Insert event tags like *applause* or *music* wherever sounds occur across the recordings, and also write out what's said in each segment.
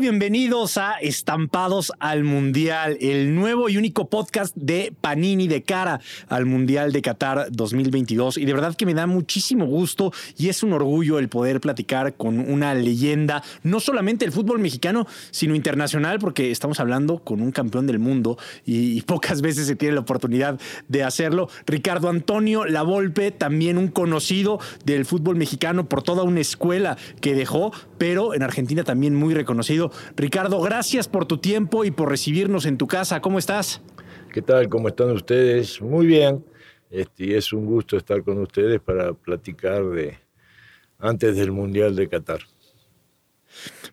Bienvenidos a Estampados al Mundial, el nuevo y único podcast de Panini de cara al Mundial de Qatar 2022. Y de verdad que me da muchísimo gusto y es un orgullo el poder platicar con una leyenda, no solamente del fútbol mexicano, sino internacional, porque estamos hablando con un campeón del mundo y, pocas veces se tiene la oportunidad de hacerlo. Ricardo Antonio Lavolpe, también un conocido del fútbol mexicano por toda una escuela que dejó, pero en Argentina también muy Ricardo, gracias por tu tiempo y por recibirnos en tu casa. ¿Cómo estás? ¿Qué tal? ¿Cómo están ustedes? Muy bien. Este, es un gusto estar con ustedes para platicar de antes del Mundial de Qatar.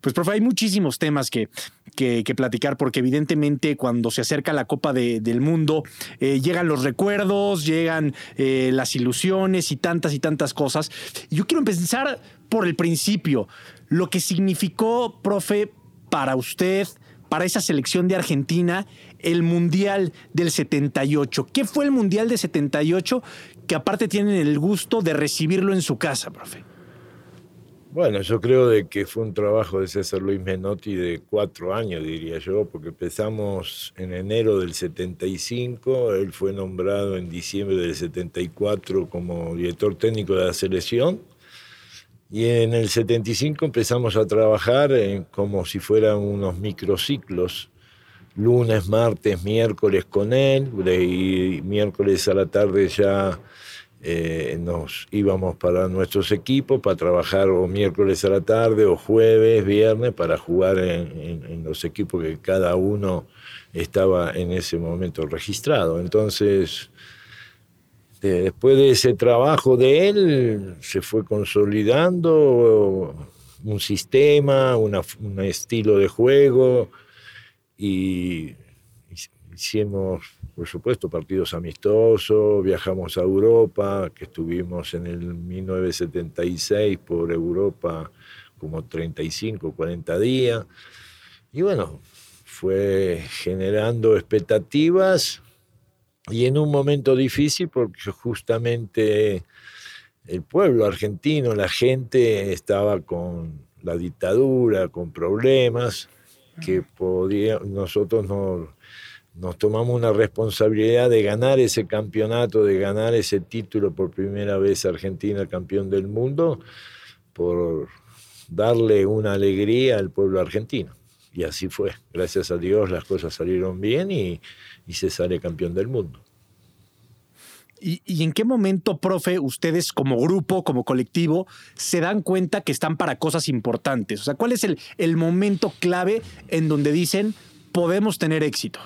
Pues, profe, hay muchísimos temas que, que, platicar, porque evidentemente cuando se acerca la Copa del Mundo, eh, llegan los recuerdos, llegan eh, las ilusiones y tantas y tantas cosas. Yo quiero empezar por el principio lo que significó, profe, para usted, para esa selección de Argentina, el Mundial del 78. ¿Qué fue el Mundial del 78 que aparte tienen el gusto de recibirlo en su casa, profe? Bueno, yo creo de que fue un trabajo de César Luis Menotti de cuatro años, diría yo, porque empezamos en enero del 75, él fue nombrado en diciembre del 74 como director técnico de la selección y en el 75 empezamos a trabajar como si fueran unos microciclos, lunes, martes, miércoles con él, y miércoles a la tarde ya eh, nos íbamos para nuestros equipos para trabajar o miércoles a la tarde o jueves, viernes para jugar en los equipos que cada uno estaba en ese momento registrado. Entonces este, después de ese trabajo de él, se fue consolidando un sistema, un estilo de juego y hicimos, por supuesto, partidos amistosos, viajamos a Europa, que estuvimos en el 1976 por Europa como 35, 40 días. Y bueno, fue generando expectativas y en un momento difícil porque justamente el pueblo argentino, la gente estaba con la dictadura, con problemas, que podía, nosotros nos tomamos una responsabilidad de ganar ese campeonato, de ganar ese título por primera vez Argentina campeón del mundo, por darle una alegría al pueblo argentino. Y así fue. Gracias a Dios las cosas salieron bien y, y se sale campeón del mundo. ¿Y, en qué momento, profe, ustedes como grupo, como colectivo, se dan cuenta que están para cosas importantes? O sea, ¿cuál es el, el momento clave en donde dicen podemos tener éxito?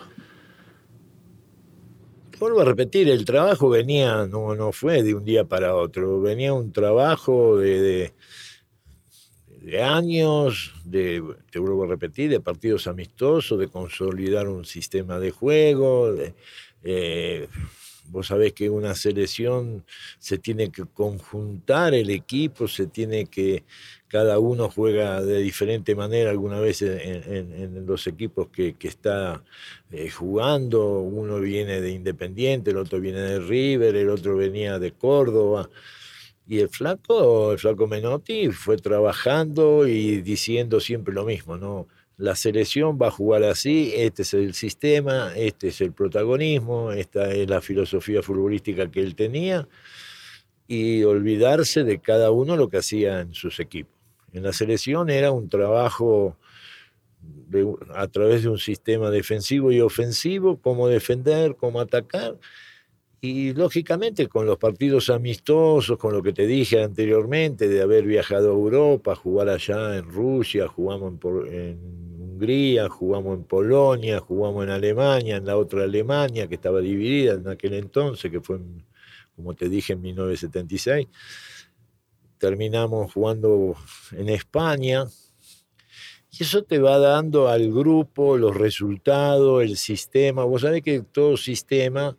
Vuelvo a repetir, el trabajo venía, no, no fue de un día para otro, venía un trabajo de, de, años, de, te vuelvo a repetir, de partidos amistosos, de consolidar un sistema de juego, de, eh, Vos sabés que una selección se tiene que conjuntar el equipo, se tiene que, cada uno juega de diferente manera alguna vez en, los equipos que, está eh, jugando, uno viene de Independiente, el otro viene de River, el otro venía de Córdoba. Y el flaco, el flaco Menotti, fue trabajando y diciendo siempre lo mismo, ¿no? la selección va a jugar así, este es el sistema, este es el protagonismo, esta es la filosofía futbolística que él tenía, y olvidarse de cada uno lo que hacía en sus equipos. En la selección era un trabajo a través de un sistema defensivo y ofensivo, cómo defender, cómo atacar, y lógicamente con los partidos amistosos, con lo que te dije anteriormente, de haber viajado a Europa, jugar allá en Rusia, jugamos en, Hungría, jugamos en Polonia, jugamos en Alemania, en la otra Alemania que estaba dividida en aquel entonces, que fue, como te dije, en 1976. Terminamos jugando en España, y eso te va dando al grupo los resultados, el sistema. Vos sabés que todo sistema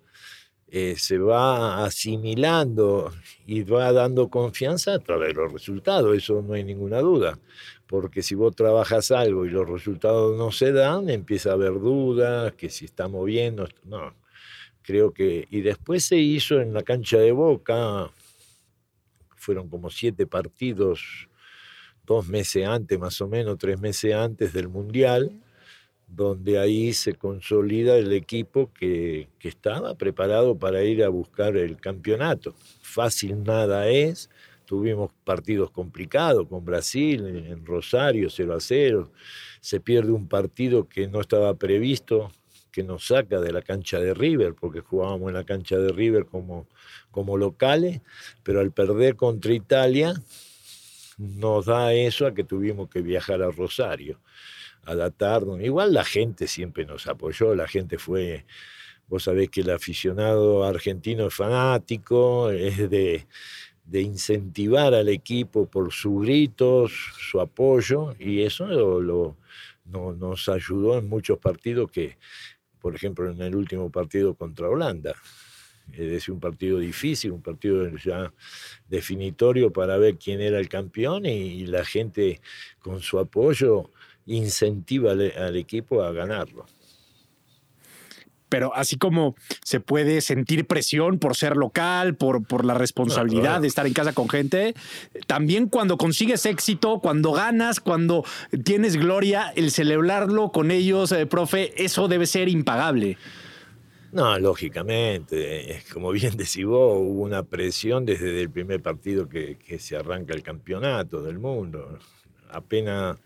eh, se va asimilando y va dando confianza a través de los resultados, eso no hay ninguna duda, porque si vos trabajas algo y los resultados no se dan, empieza a haber dudas, que si estamos bien, no, creo que... Y después se hizo en la cancha de Boca, fueron como siete partidos dos meses antes, más o menos, tres meses antes del Mundial, donde ahí se consolida el equipo que, que estaba preparado para ir a buscar el campeonato. Fácil nada es, tuvimos partidos complicados con Brasil, en Rosario 0 a 0, se pierde un partido que no estaba previsto, que nos saca de la cancha de River, porque jugábamos en la cancha de River como, como locales, pero al perder contra Italia nos da eso a que tuvimos que viajar a Rosario, adaptarnos. Igual la gente siempre nos apoyó, la gente fue, vos sabés que el aficionado argentino es fanático, es de, de incentivar al equipo por sus gritos, su apoyo, y eso lo, nos ayudó en muchos partidos que, por ejemplo, en el último partido contra Holanda. Es un partido difícil, un partido ya definitorio para ver quién era el campeón y, la gente con su apoyo incentiva al equipo a ganarlo pero así como se puede sentir presión por ser local, por, por la responsabilidad de estar en casa con gente, también cuando consigues éxito, cuando ganas, cuando tienes gloria, el celebrarlo con ellos, eh, profe, eso debe ser impagable. No, lógicamente, como bien *laughs* decís vos, hubo una presión desde el primer partido que, que se arranca el campeonato del mundo. Apenas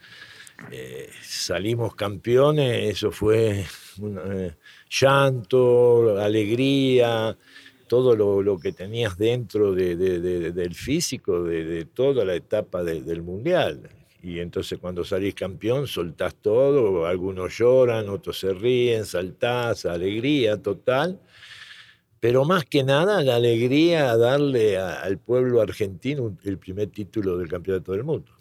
eh, salimos campeones, eso fue *laughs* eh, llanto, alegría, todo lo, que tenías dentro del físico, de, toda la etapa del mundial. Y entonces cuando salís campeón soltás todo, algunos lloran, otros se ríen, saltás, alegría total. Pero más que nada la alegría a darle al pueblo argentino el primer título del campeonato del mundo.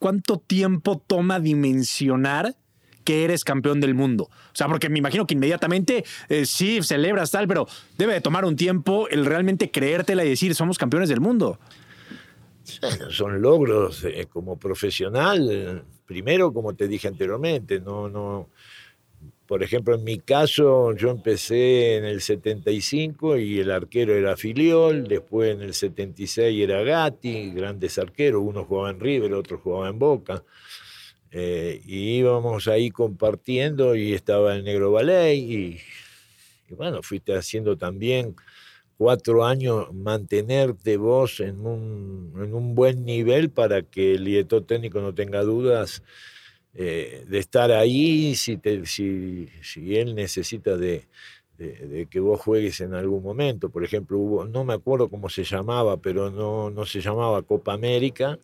¿Cuánto tiempo toma dimensionar que eres campeón del mundo? O sea, porque me imagino que inmediatamente eh, sí celebras tal, pero debe de tomar un tiempo el realmente creértela y decir somos campeones del mundo. son logros eh, como profesional. Primero, como te dije anteriormente, no, no, por ejemplo, en mi caso, yo empecé en el 75 y el arquero era Filiol, después en el 76 era Gatti, grandes arqueros, uno jugaba en River, otro jugaba en Boca. Eh, y íbamos ahí compartiendo y estaba el Negro Ballet y, bueno, fuiste haciendo también cuatro años mantenerte vos en un, en un buen nivel para que el director técnico no tenga dudas eh, de estar ahí si, si, él necesita de, que vos juegues en algún momento. Por ejemplo, hubo, no me acuerdo cómo se llamaba, pero no, no se llamaba Copa América.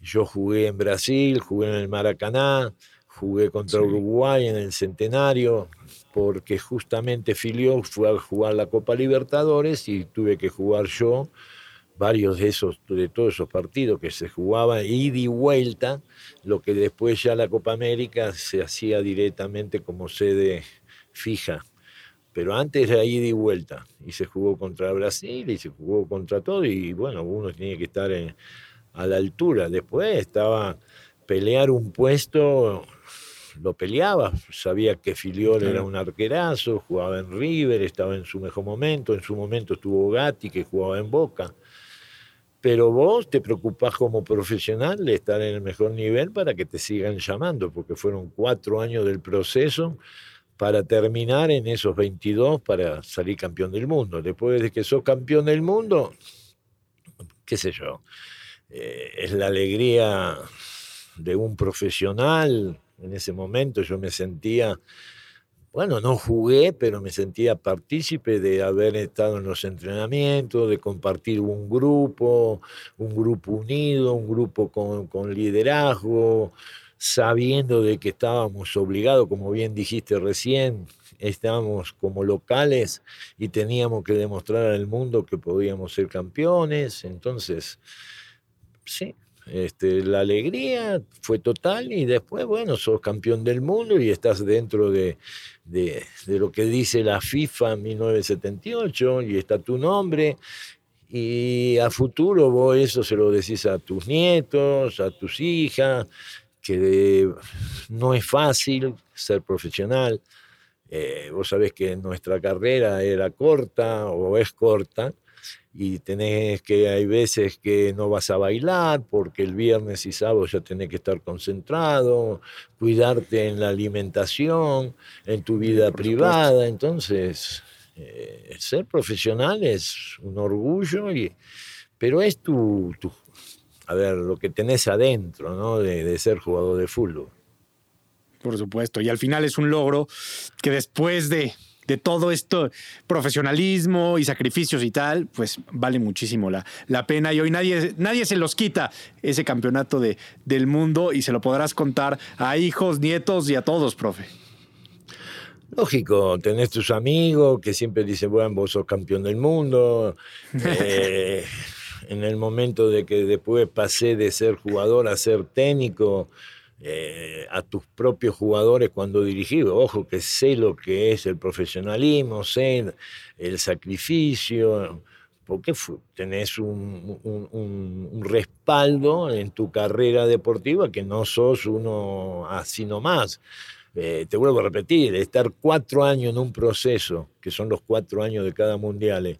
Yo jugué en Brasil, jugué en el Maracaná, jugué contra Uruguay en el Centenario, porque justamente Filio fue a jugar la Copa Libertadores y tuve que jugar yo varios de esos, de todos esos partidos que se jugaban ida y vuelta, lo que después ya la Copa América se hacía directamente como sede fija. Pero antes era ida y vuelta, y se jugó contra Brasil y se jugó contra todo, y bueno, uno tenía que estar a la altura. Después estaba pelear un puesto, lo peleaba, sabía que Filiol era un arquerazo, jugaba en River, estaba en su mejor momento, en su momento estuvo Gatti que jugaba en Boca pero vos te preocupás como profesional de estar en el mejor nivel para que te sigan llamando, porque fueron cuatro años del proceso para terminar en esos 22 para salir campeón del mundo. Después de que sos campeón del mundo, qué sé yo, eh, es la alegría de un profesional. En ese momento yo me sentía bueno, no jugué, pero me sentía partícipe de haber estado en los entrenamientos, de compartir un grupo, un grupo unido, un grupo con, liderazgo, sabiendo de que estábamos obligados, como bien dijiste recién, estábamos como locales y teníamos que demostrar al mundo que podíamos ser campeones. Entonces, sí, este, la alegría fue total y después, bueno, sos campeón del mundo y estás dentro de, de, lo que dice la FIFA 1978 y está tu nombre. Y a futuro vos eso se lo decís a tus nietos, a tus hijas, que no es fácil ser profesional. Eh, vos sabés que nuestra carrera era corta o es corta, y tenés que, hay veces que no vas a bailar porque el viernes y sábado ya tenés que estar concentrado, cuidarte en la alimentación, en tu vida privada. Entonces, eh, ser profesional es un orgullo, y, pero es tu, a ver, lo que tenés adentro, ¿no? de ser jugador de fútbol. Por supuesto, y al final es un logro que después de de todo esto, profesionalismo y sacrificios y tal, pues vale muchísimo la, la pena y hoy nadie, nadie se los quita ese campeonato de, del mundo y se lo podrás contar a hijos, nietos y a todos, profe. Lógico, tenés tus amigos que siempre dicen, bueno, vos sos campeón del mundo. *laughs* Eh, en el momento de que después pasé de ser jugador a ser técnico, eh, a tus propios jugadores cuando dirigí. Ojo que sé lo que es el profesionalismo, sé el sacrificio, porque tenés un, respaldo en tu carrera deportiva que no sos uno así nomás. Eh, te vuelvo a repetir, estar cuatro años en un proceso, que son los cuatro años de cada mundial,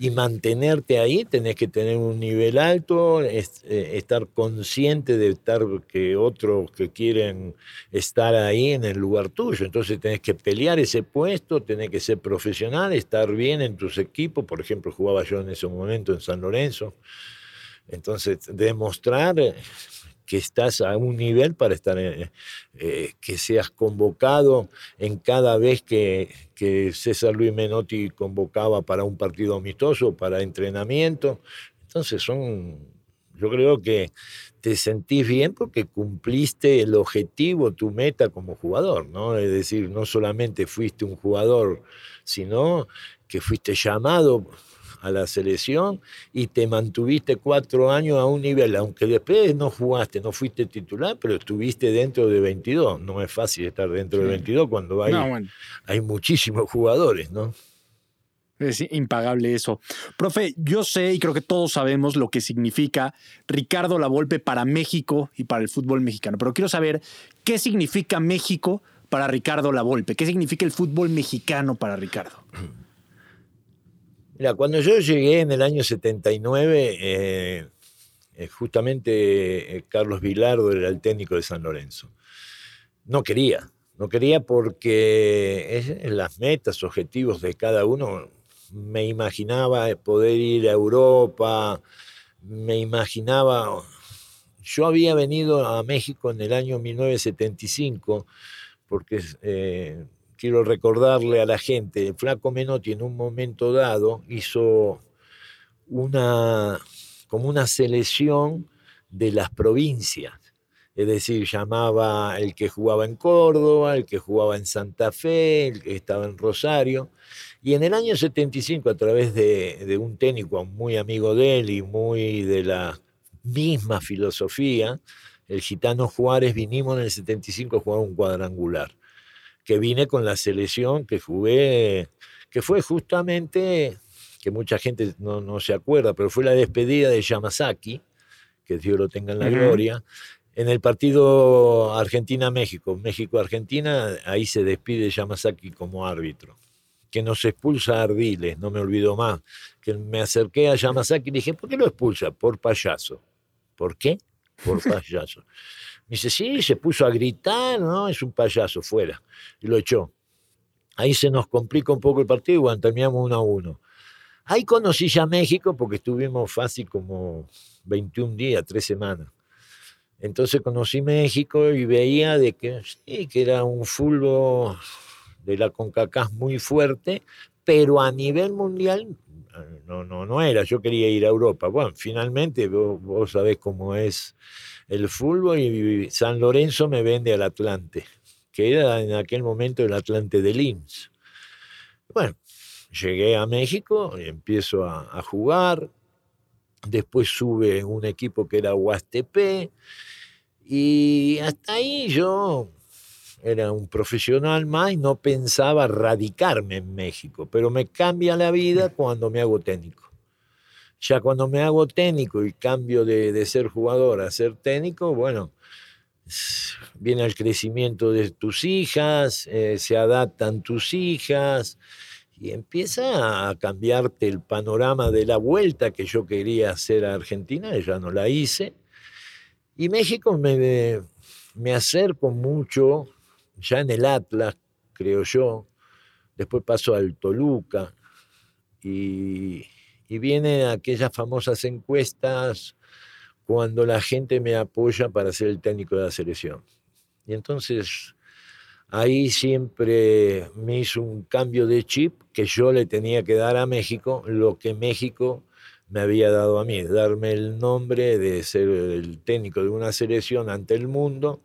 y mantenerte ahí tenés que tener un nivel alto, eh, estar consciente de estar que otros que quieren estar ahí en el lugar tuyo. Entonces tenés que pelear ese puesto, tenés que ser profesional, estar bien en tus equipos. Por ejemplo, jugaba yo en ese momento en San Lorenzo. Entonces, demostrar que estás a un nivel para estar, eh, eh, que seas convocado en cada vez que, que, César Luis Menotti convocaba para un partido amistoso, para entrenamiento. Entonces son, yo creo que te sentís bien porque cumpliste el objetivo, tu meta como jugador, ¿no? Es decir, no solamente fuiste un jugador, sino que fuiste llamado a la selección y te mantuviste cuatro años a un nivel, aunque después no jugaste, no fuiste titular, pero estuviste dentro de 22. No es fácil estar dentro de 22 cuando hay, hay muchísimos jugadores, ¿no? Es impagable eso. Profe, yo sé y creo que todos sabemos lo que significa Ricardo Lavolpe para México y para el fútbol mexicano, pero quiero saber qué significa México para Ricardo Lavolpe, qué significa el fútbol mexicano para Ricardo. *clears throat* Mira, cuando yo llegué en el año 79, eh, eh, justamente eh, Carlos Vilardo era el técnico de San Lorenzo. No quería, no quería porque las metas, objetivos de cada uno, me imaginaba poder ir a Europa, me imaginaba, yo había venido a México en el año 1975 porque quiero recordarle a la gente, Flaco Menotti en un momento dado hizo una, como una selección de las provincias. Es decir, llamaba el que jugaba en Córdoba, el que jugaba en Santa Fe, el que estaba en Rosario. Y en el año 75, a través de, de un técnico muy amigo de él y muy de la misma filosofía, el gitano Juárez, vinimos en el 75 a jugar un cuadrangular que vine con la selección que jugué, que fue justamente, que mucha gente no, se acuerda, pero fue la despedida de Yamazaki, que Dios lo tenga en la gloria, en el partido Argentina-México, México-Argentina, ahí se despide Yamazaki como árbitro. Que nos expulsa a Ardiles, no me olvido más. Que me acerqué a Yamazaki y dije, ¿por qué lo expulsa? Por payaso. ¿Por qué? Por *laughs* payaso. Me dice, sí, se puso a gritar, ¿no? Es un payaso, fuera. Y lo echó. Ahí se nos complica un poco el partido y bueno, terminamos uno a uno. Ahí conocí ya México porque estuvimos fácil como 21 días, tres semanas. Entonces conocí México y veía de que, sí, que era un fútbol de la CONCACAF muy fuerte, pero a nivel mundial no, no, no era. Yo quería ir a Europa. Bueno, finalmente vos, vos sabés cómo es el fútbol y San Lorenzo me vende al Atlante, que era en aquel momento el Atlante de Linz. Bueno, llegué a México y empiezo a, jugar. Después sube un equipo que era Huastepe. Y hasta ahí yo era un profesional más y no pensaba radicarme en México, pero me cambia la vida cuando me hago técnico. Ya cuando me hago técnico y cambio de, ser jugador a ser técnico, bueno, viene el crecimiento de tus hijas, eh, se adaptan tus hijas y empieza a cambiarte el panorama de la vuelta que yo quería hacer a Argentina, ya no la hice. Y México me, me acerco mucho, ya en el Atlas, creo yo, después paso al Toluca y, y vienen aquellas famosas encuestas cuando la gente me apoya para ser el técnico de la selección. Y entonces ahí siempre me hizo un cambio de chip que yo le tenía que dar a México lo que México me había dado a mí, darme el nombre de ser el técnico de una selección ante el mundo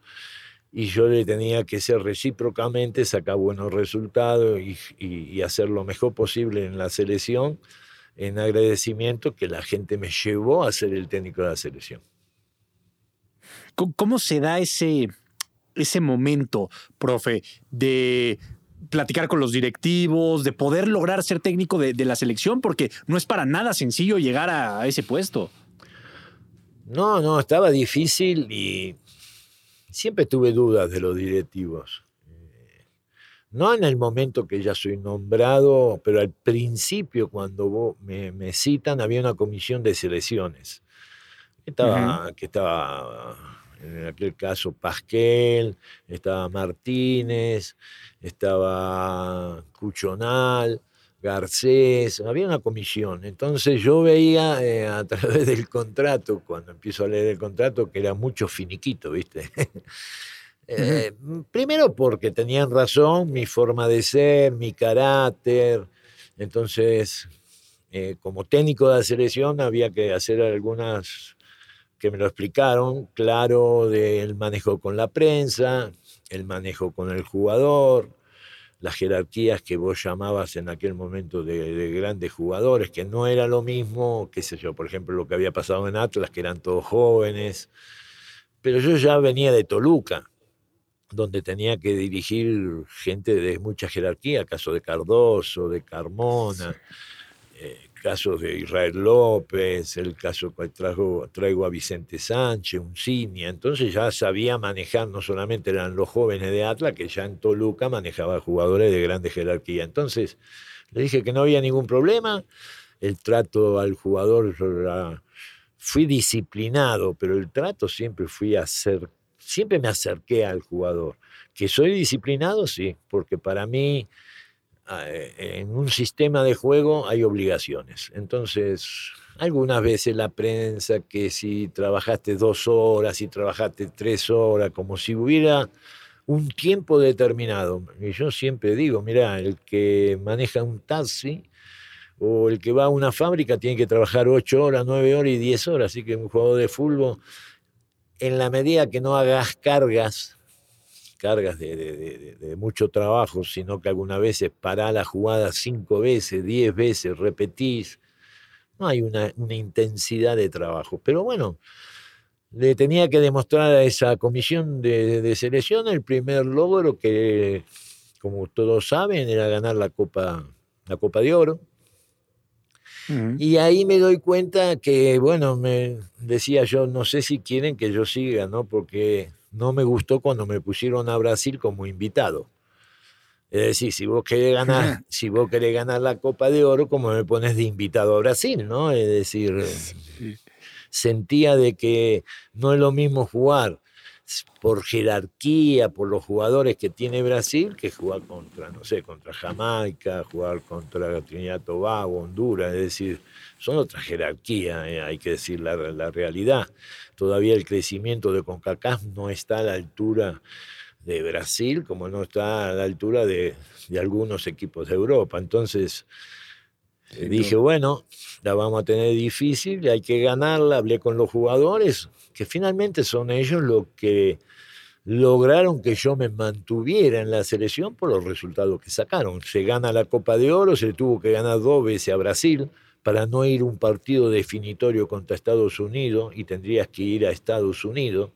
y yo le tenía que ser recíprocamente, sacar buenos resultados y, hacer lo mejor posible en la selección en agradecimiento que la gente me llevó a ser el técnico de la selección. ¿Cómo se da ese, ese momento, profe, de platicar con los directivos, de poder lograr ser técnico de, la selección, porque no es para nada sencillo llegar a, ese puesto. No, no, estaba difícil y siempre tuve dudas de los directivos. Eh, no en el momento que ya soy nombrado, pero al principio cuando me, citan había una comisión de selecciones. Estaba, que estaba en aquel caso Pasquel, estaba Martínez, estaba Cuchonal, Garcés, había una comisión. Entonces yo veía eh, a *laughs* través del contrato, cuando empiezo a leer el contrato, que era mucho finiquito, ¿viste? *laughs* Eh, primero porque tenían razón, mi forma de ser, mi carácter. Entonces, eh, como técnico de la selección había que hacer algunas que me lo explicaron, claro, del manejo con la prensa, el manejo con el jugador, las jerarquías que vos llamabas en aquel momento de, grandes jugadores, que no era lo mismo, qué sé yo, por ejemplo, lo que había pasado en Atlas, que eran todos jóvenes, pero yo ya venía de Toluca, donde tenía que dirigir gente de mucha jerarquía, caso de Cardoso, de Carmona. Eh, casos de Israel López, el caso que traigo, traigo a Vicente Sánchez, un Cinia. Entonces ya sabía manejar, no solamente eran los jóvenes de Atlas, que ya en Toluca manejaba jugadores de grande jerarquía. Entonces le dije que no había ningún problema. El trato al jugador, fui disciplinado, pero el trato siempre fui a siempre me acerqué al jugador. Que soy disciplinado, sí, porque para mí en un sistema de juego hay obligaciones. Entonces, algunas veces la prensa que si trabajaste dos horas, si trabajaste tres horas, como si hubiera un tiempo determinado. Y yo siempre digo, mira, el que maneja un taxi o el que va a una fábrica tiene que trabajar ocho horas, nueve horas y diez horas. Así que un juego de fútbol, en la medida que no hagas cargas cargas de, mucho trabajo, sino que algunas veces pará la jugada cinco veces, diez veces, repetís. No hay una, intensidad de trabajo. Pero bueno, le tenía que demostrar a esa comisión de, selección el primer logro que, como todos saben, era ganar la Copa, la Copa de Oro. Y ahí me doy cuenta que, bueno, me decía yo, no sé si quieren que yo siga, ¿no? Porque no me gustó cuando me pusieron a Brasil como invitado. Es decir, si vos querés ganar, *laughs* si vos querés ganar la Copa de Oro, como me pones de invitado a Brasil, ¿no? Es decir, sentía de que no es lo mismo jugar por jerarquía, por los jugadores que tiene Brasil, que jugar contra, no sé, contra Jamaica, jugar contra Trinidad Tobago, Honduras, es decir, son otras jerarquías, eh, hay que decir la, la realidad todavía el crecimiento de CONCACAF no está a la altura de Brasil, como no está a la altura de, algunos equipos de Europa. Entonces dije, bueno, la vamos a tener difícil, hay que ganarla, hablé con los jugadores, que finalmente son ellos los que lograron que yo me mantuviera en la selección por los resultados que sacaron. Se gana la Copa de Oro, se tuvo que ganar dos veces a Brasil, para no ir un partido definitorio contra Estados Unidos y tendrías que ir a Estados Unidos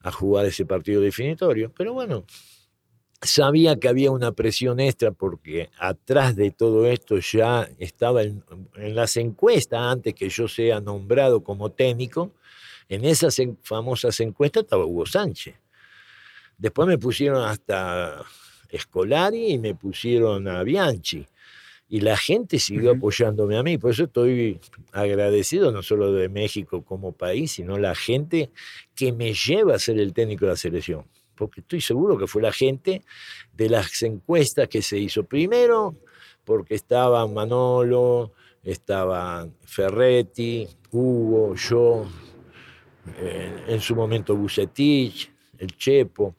a jugar ese partido definitorio. Pero bueno, sabía que había una presión extra porque atrás de todo esto ya estaba en, las encuestas, antes que yo sea nombrado como técnico, en esas famosas encuestas estaba Hugo Sánchez. Después me pusieron hasta Escolari y me pusieron a Bianchi. y la gente siguió apoyándome a mí. Por eso estoy agradecido no solo de México como país, sino la gente que me lleva a ser el técnico de la selección. Porque estoy seguro que fue la gente de las encuestas que se hizo. Primero, porque estaban Manolo, estaban Ferretti, Hugo, yo, en su momento Bucetich, el Chepo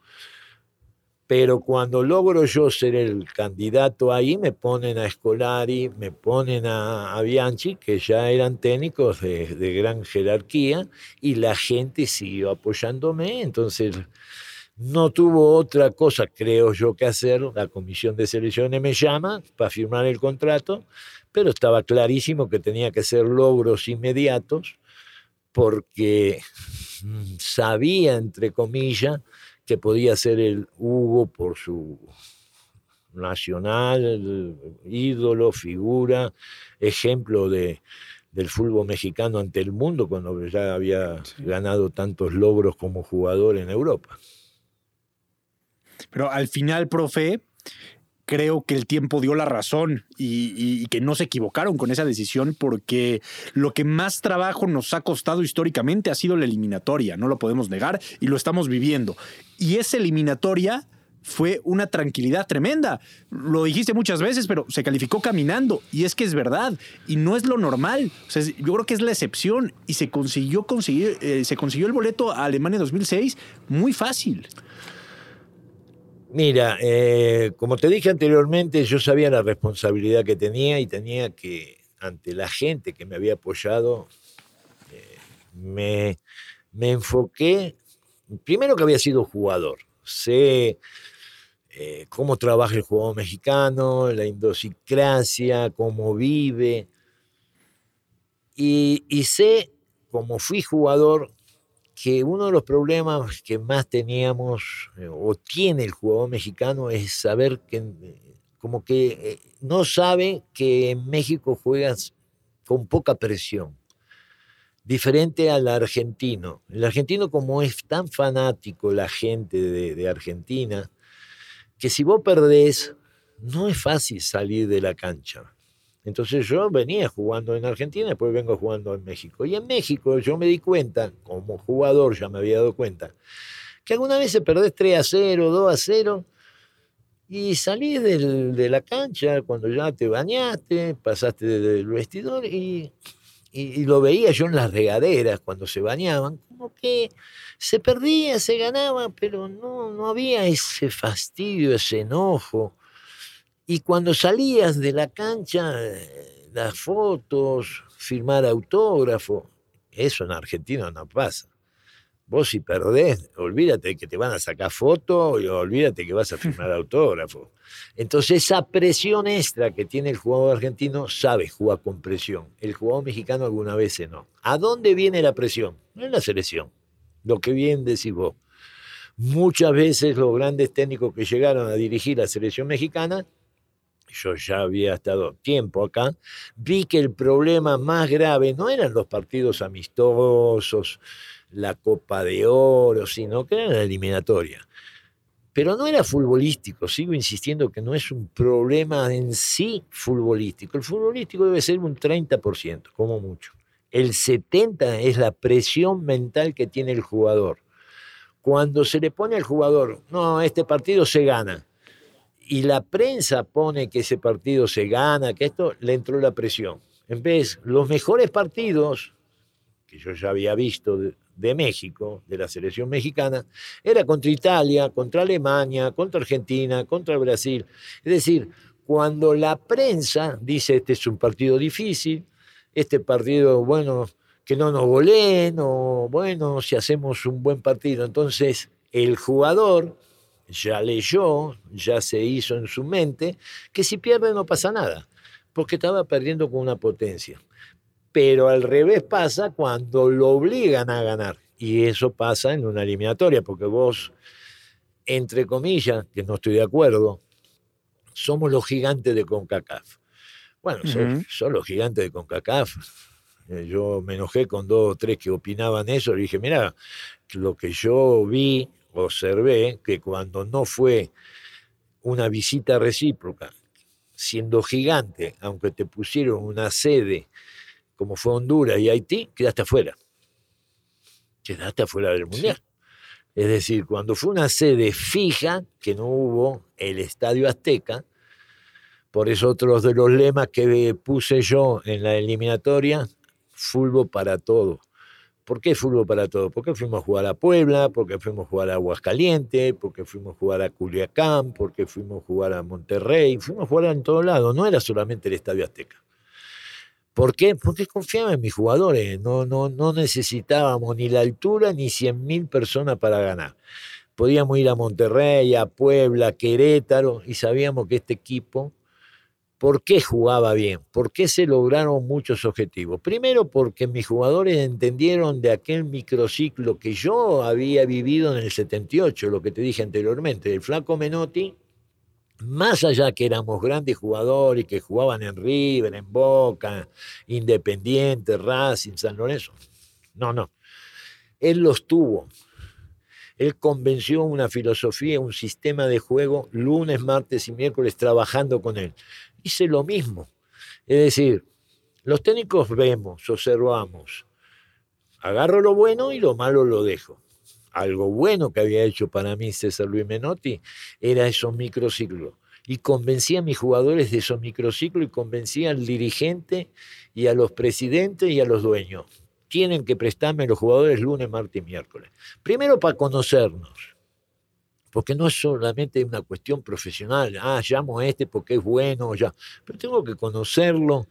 pero cuando logro yo ser el candidato ahí, me ponen a Escolari, me ponen a, Bianchi, que ya eran técnicos de, gran jerarquía, y la gente siguió apoyándome, entonces no tuvo otra cosa, creo yo, que hacer. La comisión de selecciones me llama para firmar el contrato, pero estaba clarísimo que tenía que ser logros inmediatos, porque mm, sabía, entre comillas, que podía ser el Hugo por su nacional, ídolo, figura, ejemplo de, del fútbol mexicano ante el mundo cuando ya había ganado tantos logros como jugador en Europa. Pero al final, profe, creo que el tiempo dio la razón y, que no se equivocaron con esa decisión porque lo que más trabajo nos ha costado históricamente ha sido la eliminatoria, no lo podemos negar y lo estamos viviendo. Y esa eliminatoria fue una tranquilidad tremenda. Lo dijiste muchas veces, pero se calificó caminando y es que es verdad y no es lo normal. yo creo que es la excepción y se consiguió conseguir, eh, se consiguió el boleto a Alemania 2006 muy fácil. Mira, eh, como te dije anteriormente, yo sabía la responsabilidad que tenía y tenía que, ante la gente que me había apoyado, eh, me, enfoqué, primero que había sido jugador, sé eh, cómo trabaja el jugador mexicano, la indosicracia, cómo vive, y, y sé, como fui jugador, que uno de los problemas que más teníamos eh, o tiene el jugador mexicano es saber que como que eh, no sabe que en México juegas con poca presión, diferente al argentino. El argentino como es tan fanático la gente de Argentina, que si vos perdés, no es fácil salir de la cancha. Entonces yo venía jugando en Argentina, después vengo jugando en México. Y en México yo me di cuenta, como jugador ya me había dado cuenta, que alguna vez se perdés 3 a 0, 2 a 0, y salís de la cancha cuando ya te bañaste, pasaste del vestidor y, lo veía yo en las regaderas cuando se bañaban, como que se perdía, se ganaba, pero no, no había ese fastidio, ese enojo. Y cuando salías de la cancha, eh, las fotos, firmar autógrafo, eso en Argentina no pasa. Vos si perdés, olvídate que te van a sacar fotos y olvídate que vas a firmar *laughs* autógrafo. Entonces esa presión extra que tiene el jugador argentino sabe jugar con presión. El jugador mexicano alguna vez no. ¿A dónde viene la presión? En la selección. Lo que bien decís vos. Muchas veces los grandes técnicos que llegaron a dirigir la selección mexicana yo ya había estado tiempo acá, vi que el problema más grave no eran los partidos amistosos, la Copa de Oro, sino que era la eliminatoria. Pero no era futbolístico, sigo insistiendo que no es un problema en sí futbolístico. El futbolístico debe ser un 30%, como mucho. El 70% es la presión mental que tiene el jugador. Cuando se le pone al jugador, no, este partido se gana, y la prensa pone que ese partido se gana, que esto le entró la presión. En vez, los mejores partidos que yo ya había visto de, México, de la selección mexicana, era contra Italia, contra Alemania, contra Argentina, contra Brasil. Es decir, cuando la prensa dice este es un partido difícil, este partido, bueno, que no nos goleen, o bueno, si hacemos un buen partido, entonces el jugador ya leyó, ya se hizo en su mente, que si pierde no pasa nada, porque estaba perdiendo con una potencia. Pero al revés pasa cuando lo obligan a ganar. Y eso pasa en una eliminatoria, porque vos, entre comillas, que no estoy de acuerdo, somos los gigantes de CONCACAF. Bueno, son, los gigantes de CONCACAF. Eh, yo me enojé con dos o tres que opinaban eso y dije, mira, lo que yo vi observé que cuando no fue una visita recíproca, siendo gigante, aunque te pusieron una sede como fue Honduras y Haití, quedaste afuera. Quedaste afuera del Mundial. Es decir, cuando fue una sede fija, que no hubo el Estadio Azteca, por eso otros de los lemas que puse yo en la eliminatoria, fútbol para todo. ¿Por qué fútbol para todo? Porque fuimos a jugar a Puebla, porque fuimos a jugar a Aguascalientes, porque fuimos a jugar a Culiacán, porque fuimos a jugar a Monterrey, fuimos a jugar en todos lados, no era solamente el Estadio Azteca. ¿Por qué? Porque confiaba en mis jugadores, no, no, no necesitábamos ni la altura ni 100.000 personas para ganar. Podíamos ir a Monterrey, a Puebla, a Querétaro y sabíamos que este equipo ¿Por qué jugaba bien? ¿Por qué se lograron muchos objetivos? Primero porque mis jugadores entendieron de aquel microciclo que yo había vivido en el 78, lo que te dije anteriormente, el flaco Menotti, más allá que éramos grandes jugadores que jugaban en River, en Boca, Independiente, Racing, San Lorenzo. No, no. Él los tuvo. Él convenció una filosofía, un sistema de juego lunes, martes y miércoles trabajando con él hice lo mismo. Es decir, los técnicos vemos, observamos, agarro lo bueno y lo malo lo dejo. Algo bueno que había hecho para mí César Luis Menotti era esos microciclos. Y convencía a mis jugadores de esos microciclos y convencía al dirigente y a los presidentes y a los dueños. Tienen que prestarme los jugadores lunes, martes y miércoles. Primero para conocernos porque no es solamente una cuestión profesional, ah, llamo a este porque es bueno, ya, pero tengo que conocerlo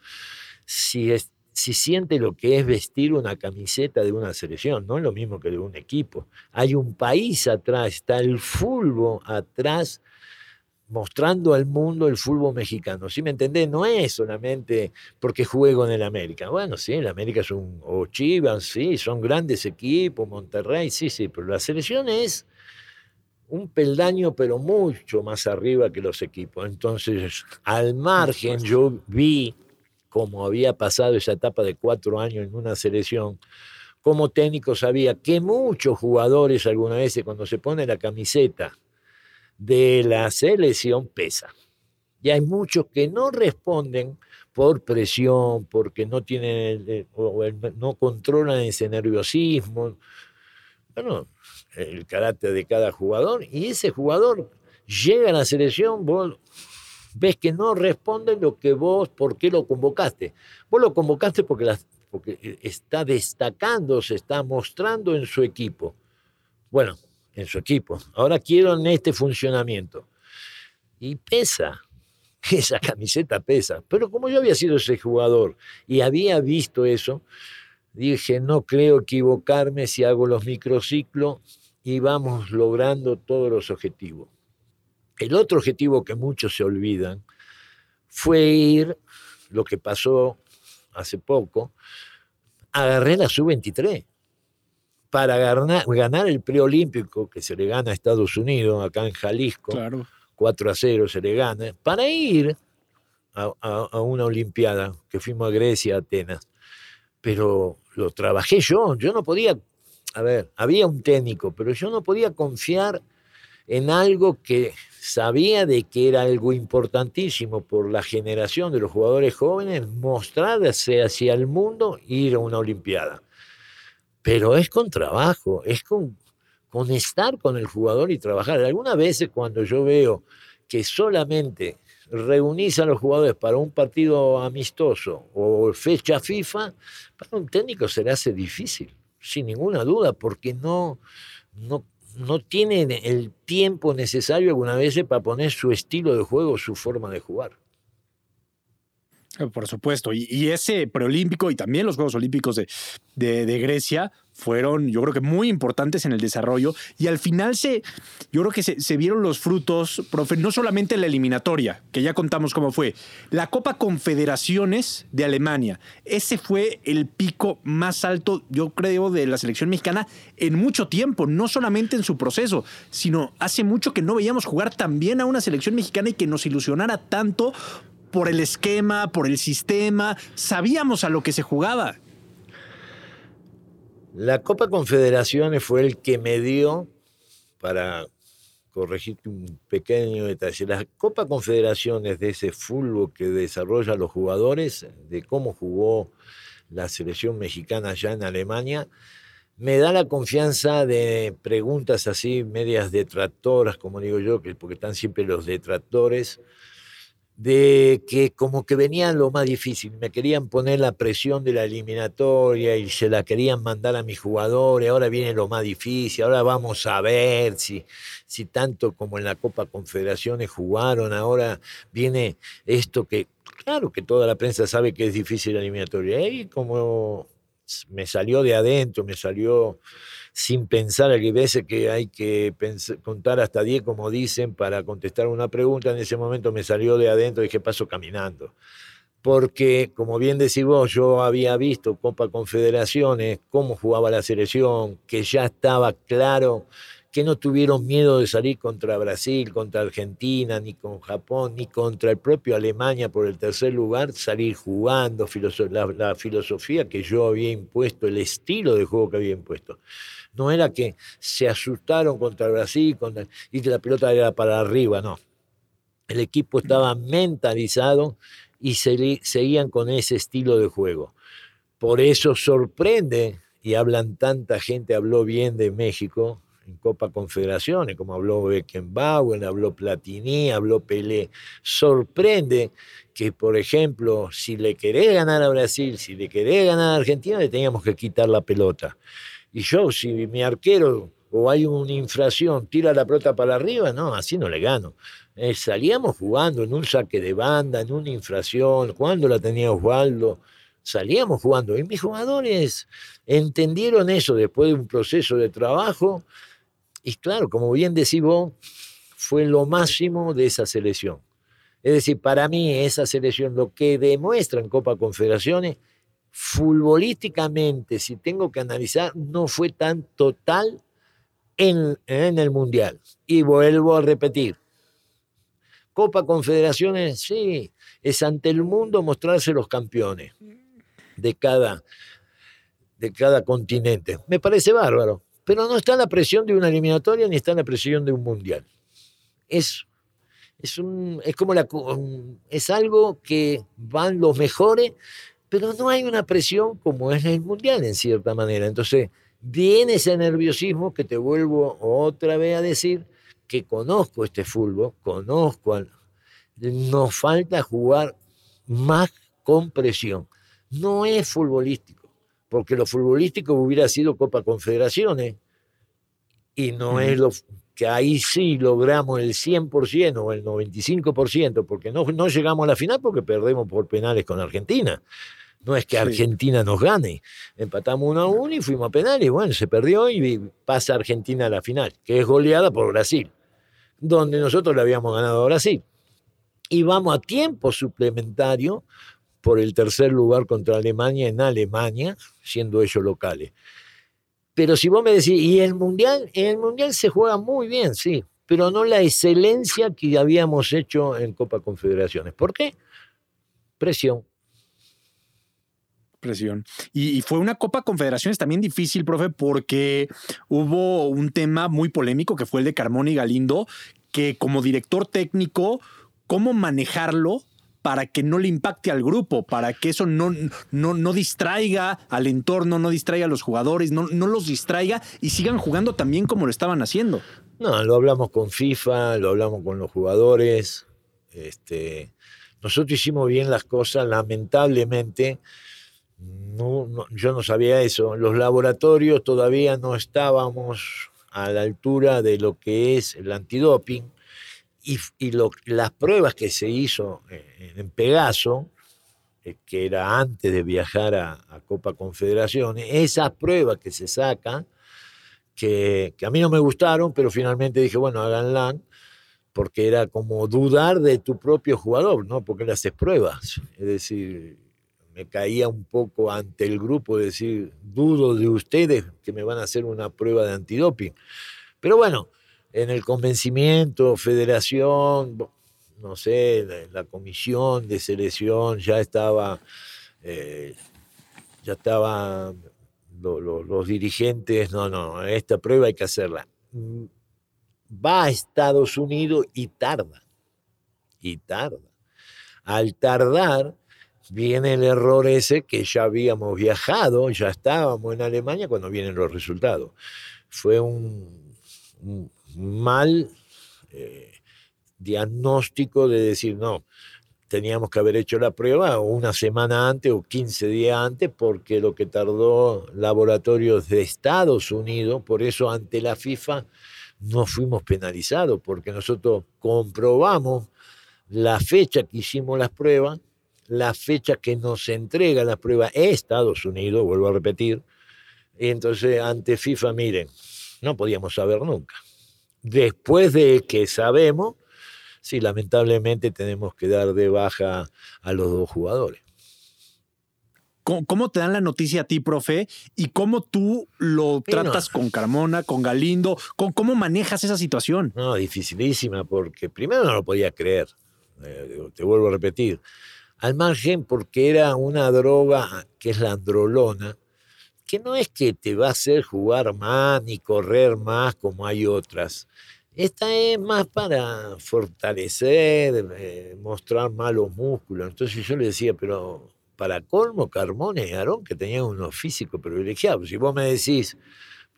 si, si siente lo que es vestir una camiseta de una selección, no es lo mismo que de un equipo. Hay un país atrás, está el fútbol atrás mostrando al mundo el fútbol mexicano. ¿Sí me entendés? No es solamente porque juego en el América. Bueno, sí, el América es un, o Chivas, sí, son grandes equipos, Monterrey, sí, sí, pero la selección es un peldaño, pero mucho más arriba que los equipos. Entonces, al margen, yo vi cómo había pasado esa etapa de cuatro años en una selección. Como técnico sabía que muchos jugadores alguna vez cuando se pone la camiseta de la selección pesa. Y hay muchos que no responden por presión, porque no tienen o no controlan ese nerviosismo. Bueno, el carácter de cada jugador y ese jugador llega a la selección, vos ves que no responde lo que vos, ¿por qué lo convocaste? Vos lo convocaste porque, porque está destacando, se está mostrando en su equipo. Bueno, en su equipo. Ahora quiero en este funcionamiento. Y pesa, *laughs* esa camiseta pesa. Pero como yo había sido ese jugador y había visto eso, dije, no creo equivocarme si hago los microciclos y vamos logrando todos los objetivos. El otro objetivo que muchos se olvidan fue ir, lo que pasó hace poco, agarré la sub-23 para ganar, el preolímpico que se le gana a Estados Unidos, acá en Jalisco, 4 a 0 se le gana, para ir a, a, una Olimpiada, que fuimos a Grecia, Atenas. Pero lo trabajé yo, yo no podía a ver, había un técnico, pero yo no podía confiar en algo que sabía de que era algo importantísimo por la generación de los jugadores jóvenes, mostrarse hacia el mundo ir a una Olimpiada. Pero es con trabajo, es con, con estar con el jugador y trabajar. Algunas veces cuando yo veo que solamente reunís a los jugadores para un partido amistoso o fecha FIFA, para un técnico se le hace difícil sin ninguna duda, porque no, no, no tienen el tiempo necesario alguna vez para poner su estilo de juego, su forma de jugar. Por supuesto, y, ese preolímpico y también los Juegos Olímpicos de, de, Grecia fueron, yo creo que muy importantes en el desarrollo. Y al final se, yo creo que se, vieron los frutos, profe, no solamente la eliminatoria, que ya contamos cómo fue, la Copa Confederaciones de Alemania, ese fue el pico más alto, yo creo, de la selección mexicana en mucho tiempo, no solamente en su proceso, sino hace mucho que no veíamos jugar tan bien a una selección mexicana y que nos ilusionara tanto por el esquema, por el sistema, sabíamos a lo que se jugaba. La Copa Confederaciones fue el que me dio para corregirte un pequeño detalle. La Copa Confederaciones de ese fútbol que desarrollan los jugadores, de cómo jugó la selección mexicana allá en Alemania, me da la confianza de preguntas así, medias detractoras, como digo yo, porque están siempre los detractores, de que como que venían lo más difícil, me querían poner la presión de la eliminatoria y se la querían mandar a mis jugadores, ahora viene lo más difícil, ahora vamos a ver si, si tanto como en la Copa Confederaciones jugaron, ahora viene esto que, claro que toda la prensa sabe que es difícil la eliminatoria, y como me salió de adentro, me salió sin pensar, hay veces que hay que contar hasta 10, como dicen, para contestar una pregunta. En ese momento me salió de adentro y dije, paso caminando. Porque, como bien decís vos, yo había visto Copa Confederaciones, cómo jugaba la selección, que ya estaba claro que no tuvieron miedo de salir contra Brasil, contra Argentina, ni con Japón, ni contra el propio Alemania por el tercer lugar, salir jugando, la, filosofía que yo había impuesto, el estilo de juego que había impuesto. No era que se asustaron contra Brasil y que la pelota era para arriba, no. El equipo estaba mentalizado y seguían con ese estilo de juego. Por eso sorprende, y hablan tanta gente, habló bien de México, en Copa Confederaciones, como habló Beckenbauer, habló Platini, habló Pelé. Sorprende que, por ejemplo, si le querés ganar a Brasil, si le querés ganar a Argentina, le teníamos que quitar la pelota. Y yo, si mi arquero o hay una infracción, tira la pelota para arriba, no, así no le gano. Eh, salíamos jugando en un saque de banda, en una infracción, cuando la tenía Osvaldo, salíamos jugando. Y mis jugadores entendieron eso después de un proceso de trabajo y claro, como bien decís vos, fue lo máximo de esa selección. Es decir, para mí esa selección lo que demuestra en Copa Confederaciones, futbolísticamente, si tengo que analizar, no fue tan total en, el Mundial. Y vuelvo a repetir, Copa Confederaciones, sí, es ante el mundo mostrarse los campeones de cada, de cada continente. Me parece bárbaro. Pero no está la presión de una eliminatoria ni está la presión de un mundial. Es, es, un, es como la, es algo que van los mejores, pero no hay una presión como es el mundial en cierta manera. Entonces, viene ese nerviosismo que te vuelvo otra vez a decir que conozco este fútbol, conozco, nos falta jugar más con presión. No es futbolístico porque lo futbolístico hubiera sido Copa Confederaciones y no es lo que ahí sí logramos el 100% o el 95%, porque no, no llegamos a la final porque perdemos por penales con Argentina. No es que Argentina nos gane. Empatamos uno a uno y fuimos a penales. Bueno, se perdió y pasa Argentina a la final, que es goleada por Brasil, donde nosotros le habíamos ganado a Brasil. Y vamos a tiempo suplementario por el tercer lugar contra Alemania en Alemania, siendo ellos locales. Pero si vos me decís, ¿y el Mundial? El Mundial se juega muy bien, sí, pero no la excelencia que habíamos hecho en Copa Confederaciones. ¿Por qué? Presión. Presión. Y, fue una Copa Confederaciones también difícil, profe, porque hubo un tema muy polémico que fue el de Carmón y Galindo, que como director técnico, ¿cómo manejarlo? Para que no le impacte al grupo, para que eso no, no, no distraiga al entorno, no distraiga a los jugadores, no, no los distraiga y sigan jugando también como lo estaban haciendo. No, lo hablamos con FIFA, lo hablamos con los jugadores. Este, nosotros hicimos bien las cosas, lamentablemente. No, yo no sabía eso. Los laboratorios todavía no estábamos a la altura de lo que es el antidoping y, las pruebas que se hizo eh, en Pegaso, eh, que era antes de viajar a, Copa Confederaciones, esas pruebas que se sacan, que, a mí no me gustaron, pero finalmente dije, bueno, háganla, porque era como dudar de tu propio jugador, ¿no? Porque le haces pruebas. Es decir, me caía un poco ante el grupo decir, dudo de ustedes que me van a hacer una prueba de antidoping. Pero bueno, en el convencimiento, federación, no sé, la, comisión de selección ya estaba, eh, ya estaban los dirigentes, no, no, esta prueba hay que hacerla. Va a Estados Unidos y tarda. Y tarda. Al tardar, viene el error ese que ya habíamos viajado, ya estábamos en Alemania cuando vienen los resultados. Fue un, mal eh, diagnóstico de decir, no, teníamos que haber hecho la prueba una semana antes o 15 días antes, porque lo que tardó laboratorios de Estados Unidos, por eso ante la FIFA no fuimos penalizados, porque nosotros comprobamos la fecha que hicimos las pruebas, la fecha que nos entrega la prueba es Estados Unidos, vuelvo a repetir, y entonces ante FIFA, miren, no podíamos saber nunca. Después de que sabemos, sí, lamentablemente tenemos que dar de baja a los dos jugadores. ¿Cómo te dan la noticia a ti, profe? ¿Y cómo tú lo tratas con Carmona, con Galindo? ¿Cómo, manejas esa situación? No, dificilísima, porque primero no lo podía creer. Eh, te vuelvo a repetir. Al margen, porque era una droga que es la androlona, que no es que te va a hacer jugar más ni correr más como hay otras. Esta es más para fortalecer, eh, mostrar más los músculos. Entonces yo le decía, pero para colmo, Carmona y Aarón, que tenían unos físicos privilegiados. Si vos me decís,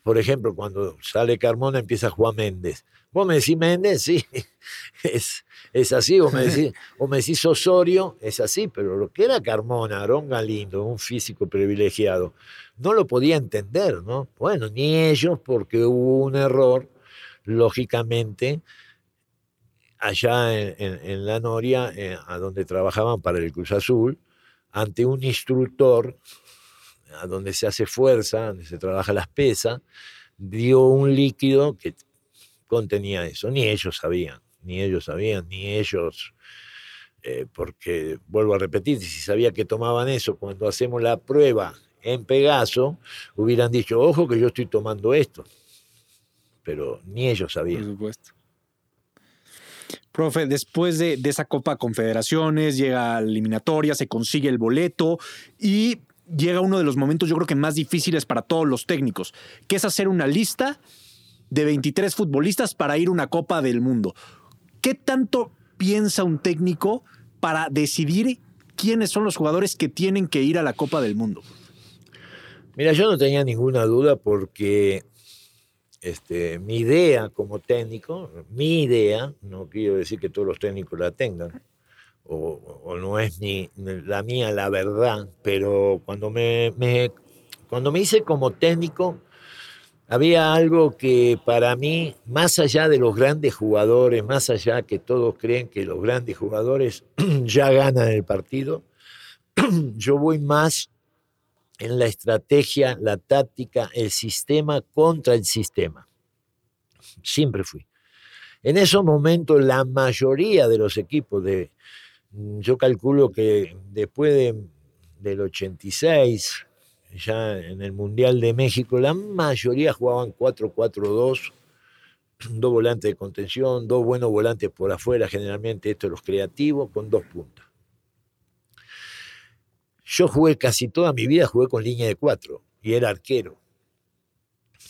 por ejemplo, cuando sale Carmona empieza Juan Méndez. Vos me decís Méndez, sí, *laughs* es, es así. Vos me, decís, *laughs* me decís Osorio, es así. Pero lo que era Carmona, Aarón Galindo, un físico privilegiado, no lo podía entender, ¿no? Bueno, ni ellos, porque hubo un error lógicamente, allá en, la Noria, eh, a donde trabajaban para el Cruz Azul, ante un instructor, a donde se hace fuerza, donde se trabaja las pesas, dio un líquido que contenía eso. Ni ellos sabían, ni ellos sabían, ni ellos, eh, porque vuelvo a repetir, si sabía que tomaban eso cuando hacemos la prueba en Pegaso, hubieran dicho, ojo que yo estoy tomando esto pero ni ellos sabían. Por supuesto. Profe, después de, esa Copa Confederaciones, llega a la eliminatoria, se consigue el boleto y llega uno de los momentos yo creo que más difíciles para todos los técnicos, que es hacer una lista de 23 futbolistas para ir a una Copa del Mundo. ¿Qué tanto piensa un técnico para decidir quiénes son los jugadores que tienen que ir a la Copa del Mundo? Mira, yo no tenía ninguna duda porque este, mi idea como técnico, mi idea, no quiero decir que todos los técnicos la tengan, o, no es ni la mía la verdad, pero cuando me, cuando me hice como técnico, había algo que para mí, más allá de los grandes jugadores, más allá que todos creen que los grandes jugadores *clears throat* ya ganan el partido, *clears throat* yo voy más en la estrategia, la táctica, el sistema contra el sistema. Siempre fui. En esos momentos la mayoría de los equipos de, yo calculo que después del 86, ya en el Mundial de México, la mayoría jugaban 4-4-2, dos volantes de contención, dos buenos volantes por afuera, generalmente estos los creativos, con dos puntas. Yo jugué casi toda mi vida, jugué con línea de cuatro y era arquero.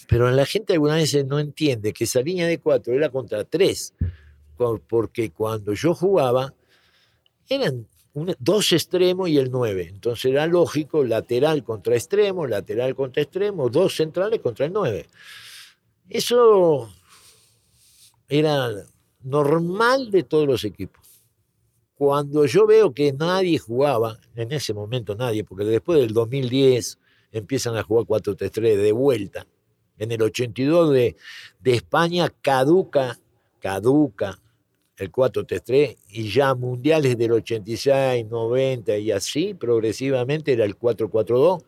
Pero la gente algunas veces no entiende que esa línea de cuatro era contra tres, porque cuando yo jugaba eran dos extremos y el nueve. Entonces era lógico lateral contra extremo, lateral contra extremo, dos centrales contra el nueve. Eso era normal de todos los equipos. Cuando yo veo que nadie jugaba, en ese momento nadie, porque después del 2010 empiezan a jugar 4-3-3 de vuelta. En el 82 de, de España caduca, caduca el 4-3-3 y ya mundiales del 86, 90 y así progresivamente era el 4-4-2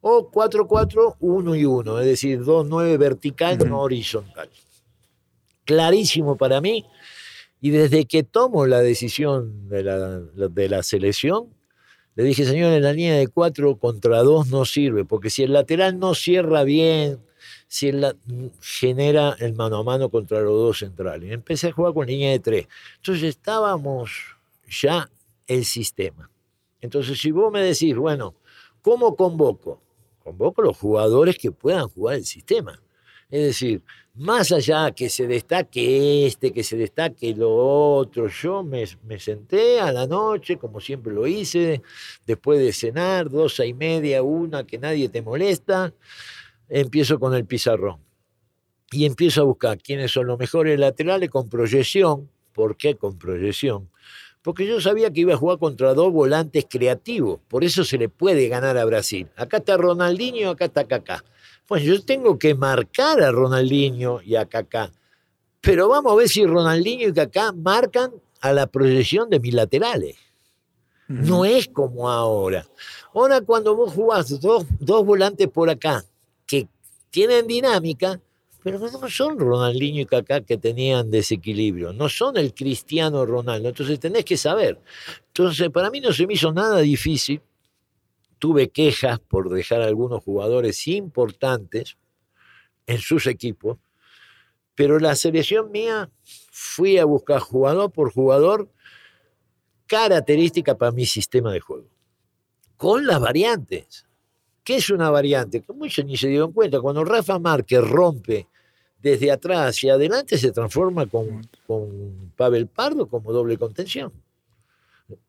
o 4-4-1 y 1, es decir, 2-9 vertical, no horizontal. Clarísimo para mí y desde que tomo la decisión de la, de la selección, le dije, señor, en la línea de cuatro contra dos no sirve, porque si el lateral no cierra bien, si genera el mano a mano contra los dos centrales. Empecé a jugar con línea de tres. Entonces estábamos ya el sistema. Entonces, si vos me decís, bueno, ¿cómo convoco? Convoco los jugadores que puedan jugar el sistema. Es decir, más allá que se destaque este, que se destaque lo otro, yo me, senté a la noche, como siempre lo hice, después de cenar, dos y media, una, que nadie te molesta, empiezo con el pizarrón. Y empiezo a buscar quiénes son los mejores laterales con proyección. ¿Por qué con proyección? Porque yo sabía que iba a jugar contra dos volantes creativos, por eso se le puede ganar a Brasil. Acá está Ronaldinho, acá está Kaká. Pues yo tengo que marcar a Ronaldinho y a Kaká. Pero vamos a ver si Ronaldinho y Kaká marcan a la proyección de mis laterales. No es como ahora. Ahora cuando vos jugás dos, dos volantes por acá que tienen dinámica, pero no son Ronaldinho y Kaká que tenían desequilibrio, no son el Cristiano Ronaldo, entonces tenés que saber. Entonces, para mí no se me hizo nada difícil tuve quejas por dejar algunos jugadores importantes en sus equipos, pero la selección mía fui a buscar jugador por jugador característica para mi sistema de juego, con las variantes. ¿Qué es una variante? Que muchos ni se dieron cuenta. Cuando Rafa Márquez rompe desde atrás hacia adelante, se transforma con, con Pavel Pardo como doble contención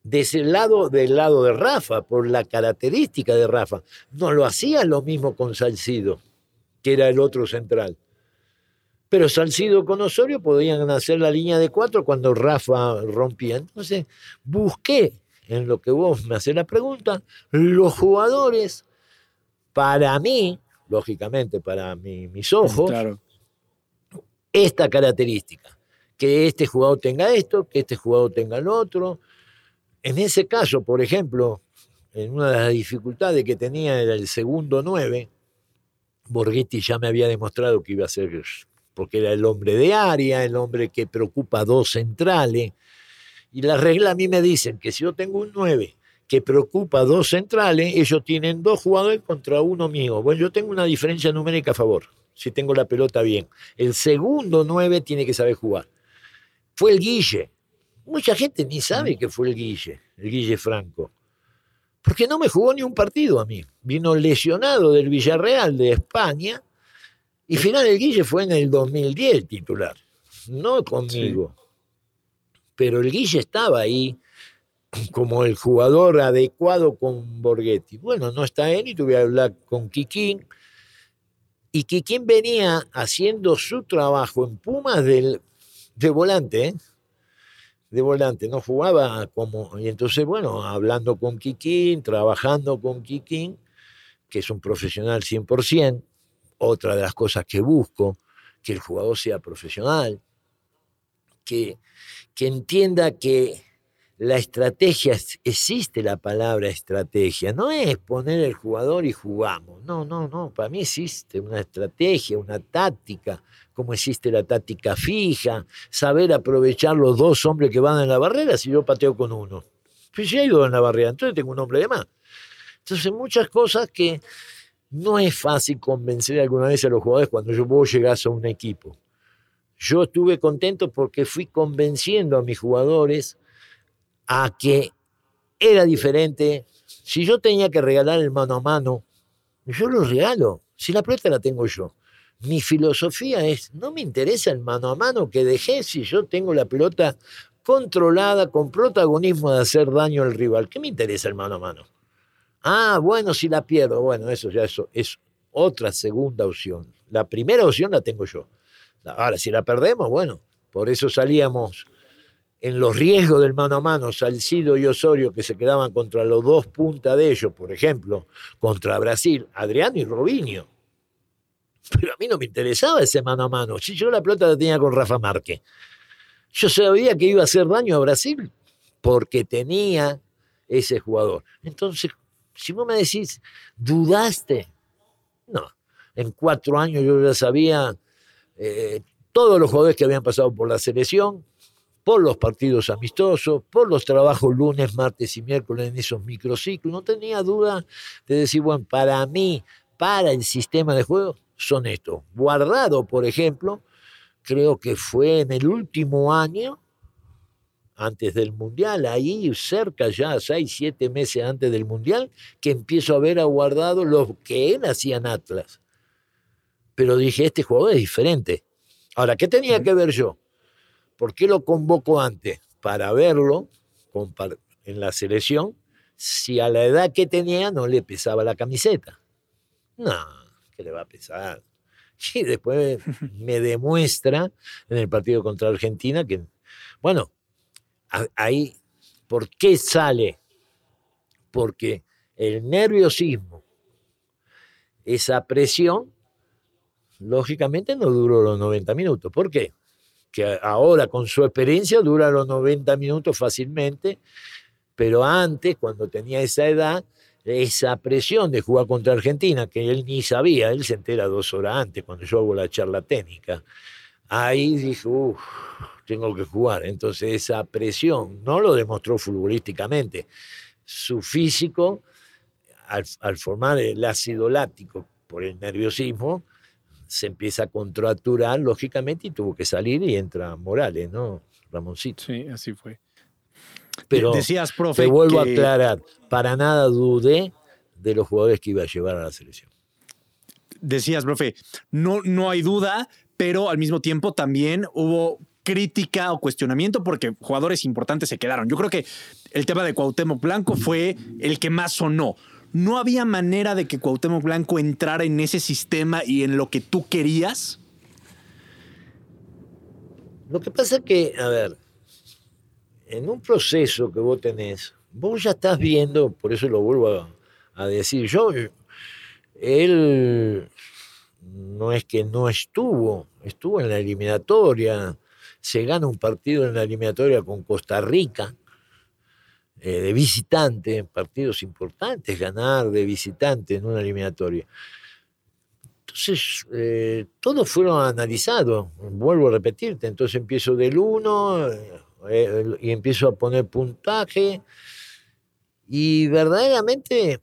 de ese lado del lado de Rafa, por la característica de Rafa. No lo hacía lo mismo con Salcido, que era el otro central. Pero Salcido con Osorio podían hacer la línea de cuatro cuando Rafa rompía. Entonces, busqué, en lo que vos me haces la pregunta, los jugadores, para mí, lógicamente para mis ojos, esta característica. Que este jugador tenga esto, que este jugador tenga lo otro, en ese caso, por ejemplo, en una de las dificultades que tenía era el segundo 9, Borghetti ya me había demostrado que iba a ser, porque era el hombre de área, el hombre que preocupa dos centrales. Y la regla a mí me dicen que si yo tengo un 9 que preocupa dos centrales, ellos tienen dos jugadores contra uno mío. Bueno, yo tengo una diferencia numérica a favor, si tengo la pelota bien. El segundo 9 tiene que saber jugar. Fue el Guille, Mucha gente ni sabe que fue el Guille, el Guille Franco. Porque no me jugó ni un partido a mí. Vino lesionado del Villarreal de España y final el Guille fue en el 2010 titular, no conmigo. Pero el Guille estaba ahí como el jugador adecuado con Borghetti. Bueno, no está él y tuve que hablar con Kikín. Y Kikín venía haciendo su trabajo en Pumas del, de volante, ¿eh? De volante, no jugaba como... Y entonces, bueno, hablando con Kikín, trabajando con Kikín, que es un profesional 100%, otra de las cosas que busco, que el jugador sea profesional, que, que entienda que la estrategia, existe la palabra estrategia, no es poner el jugador y jugamos, no, no, no, para mí existe una estrategia, una táctica, como existe la táctica fija, saber aprovechar los dos hombres que van en la barrera si yo pateo con uno. Pues si hay dos en la barrera, entonces tengo un hombre de más. Entonces muchas cosas que no es fácil convencer alguna vez a los jugadores cuando yo vos llegás a un equipo. Yo estuve contento porque fui convenciendo a mis jugadores a que era diferente. Si yo tenía que regalar el mano a mano, yo lo regalo. Si la pelota la tengo yo. Mi filosofía es, no me interesa el mano a mano que dejé si yo tengo la pelota controlada con protagonismo de hacer daño al rival. ¿Qué me interesa el mano a mano? Ah, bueno, si la pierdo, bueno, eso ya eso es otra segunda opción. La primera opción la tengo yo. Ahora, si la perdemos, bueno, por eso salíamos en los riesgos del mano a mano, Salcido y Osorio, que se quedaban contra los dos puntas de ellos, por ejemplo, contra Brasil, Adriano y Robinho. Pero a mí no me interesaba ese mano a mano. Si yo la pelota la tenía con Rafa Márquez. Yo sabía que iba a hacer daño a Brasil porque tenía ese jugador. Entonces, si vos me decís, ¿dudaste? No. En cuatro años yo ya sabía eh, todos los jugadores que habían pasado por la selección, por los partidos amistosos, por los trabajos lunes, martes y miércoles en esos microciclos. No tenía duda de decir, bueno, para mí, para el sistema de juego, son estos. Guardado, por ejemplo, creo que fue en el último año, antes del Mundial, ahí cerca ya, seis, siete meses antes del Mundial, que empiezo a ver a Guardado lo que él hacía en Atlas pero dije, este jugador es diferente. Ahora, ¿qué tenía que ver yo? ¿Por qué lo convoco antes? Para verlo en la selección, si a la edad que tenía no le pesaba la camiseta. No, le va a pesar. *laughs* Y después me demuestra en el partido contra Argentina que, bueno, ahí, ¿por qué sale? Porque el nerviosismo, esa presión, lógicamente no duró los 90 minutos. ¿Por qué? Que ahora con su experiencia dura los 90 minutos fácilmente, pero antes, cuando tenía esa edad, esa presión de jugar contra Argentina, que él ni sabía, él se entera dos horas antes, cuando yo hago la charla técnica. Ahí dijo, uff, tengo que jugar. Entonces esa presión no lo demostró futbolísticamente. Su físico, al, formar el ácido láctico por el nerviosismo, se empieza a contracturar, lógicamente, y tuvo que salir y entra Morales, ¿no? Ramoncito. Sí, así fue. Pero Decías, profe, te vuelvo a aclarar, para nada dudé de los jugadores que iba a llevar a la selección. Decías, profe, no, no hay duda, pero al mismo tiempo también hubo crítica o cuestionamiento porque jugadores importantes se quedaron. Yo creo que el tema de Cuauhtémoc Blanco fue el que más sonó. ¿No había manera de que Cuauhtémoc Blanco entrara en ese sistema y en lo que tú querías? Lo que pasa es que, a ver, en un proceso que vos tenés, vos ya estás viendo, por eso lo vuelvo a, decir, yo, él no es que no estuvo, estuvo en la eliminatoria, se gana un partido en la eliminatoria con Costa Rica, eh, de visitante, partidos importantes, ganar de visitante en una eliminatoria. Entonces, eh, todos fueron analizados, vuelvo a repetirte, entonces empiezo del 1, eh, y empiezo a poner puntaje y verdaderamente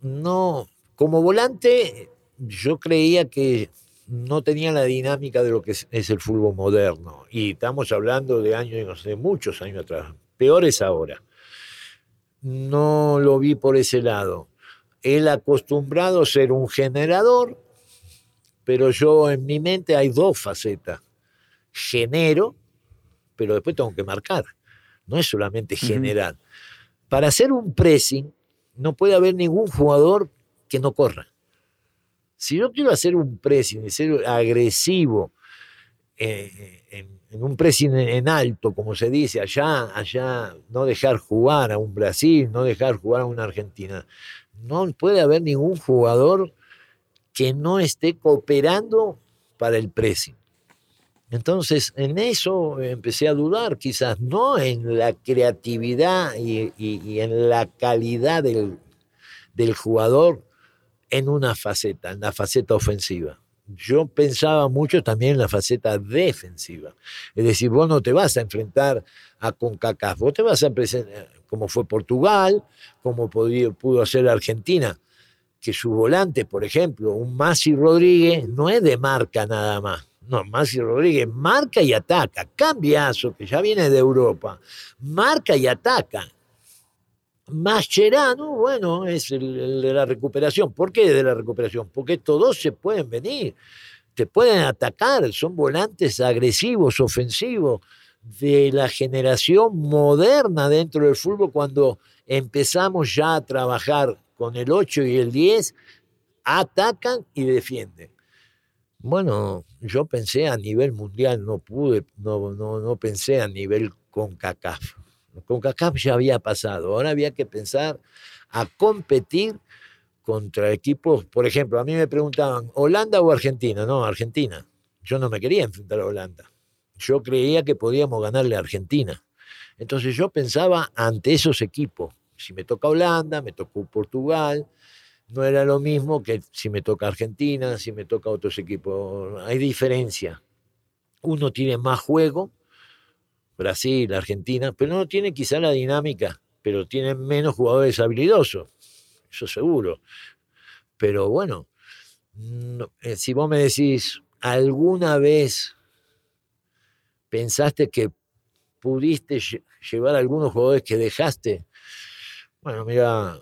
no, como volante yo creía que no tenía la dinámica de lo que es, el fútbol moderno y estamos hablando de años, de muchos años atrás, peores ahora. No lo vi por ese lado. Él acostumbrado a ser un generador, pero yo en mi mente hay dos facetas. Genero pero después tengo que marcar. No es solamente general. Para hacer un pressing, no puede haber ningún jugador que no corra. Si yo quiero hacer un pressing y ser agresivo eh, en, un pressing en alto, como se dice allá, allá, no dejar jugar a un Brasil, no dejar jugar a una Argentina, no puede haber ningún jugador que no esté cooperando para el pressing. Entonces, en eso empecé a dudar, quizás no en la creatividad y, en la calidad del, jugador en una faceta, en la faceta ofensiva. Yo pensaba mucho también en la faceta defensiva. Es decir, vos no te vas a enfrentar a CONCACAF, vos te vas a presentar, como fue Portugal, como pudo hacer Argentina, que su volante, por ejemplo, un Masi Rodríguez, no es de marca nada más no, Maxi Rodríguez marca y ataca. Cambiazo, que ya viene de Europa, marca y ataca. Mascherano, bueno, es el, de la recuperación. ¿Por qué de la recuperación? Porque todos se pueden venir, te pueden atacar, son volantes agresivos, ofensivos, de la generación moderna dentro del fútbol cuando empezamos ya a trabajar con el 8 y el 10, atacan y defienden. Bueno, yo pensé a nivel mundial, no pude, no, no, no pensé a nivel CONCACAF. CONCACAF ya había pasado, ahora había que pensar a competir contra equipos, por ejemplo, a mí me preguntaban, ¿Holanda o Argentina? No, Argentina. Yo no me quería enfrentar a Holanda. Yo creía que podíamos ganarle a Argentina. Entonces yo pensaba ante esos equipos. Si me toca Holanda, me tocó Portugal, no era lo mismo que si me toca Argentina, si me toca otros equipos. Hay diferencia. Uno tiene más juego, Brasil, Argentina, pero no tiene quizá la dinámica, pero tiene menos jugadores habilidosos, eso seguro. Pero bueno, eh, si vos me decís, ¿alguna vez pensaste que pudiste llevar algunos jugadores que dejaste? Bueno, mira,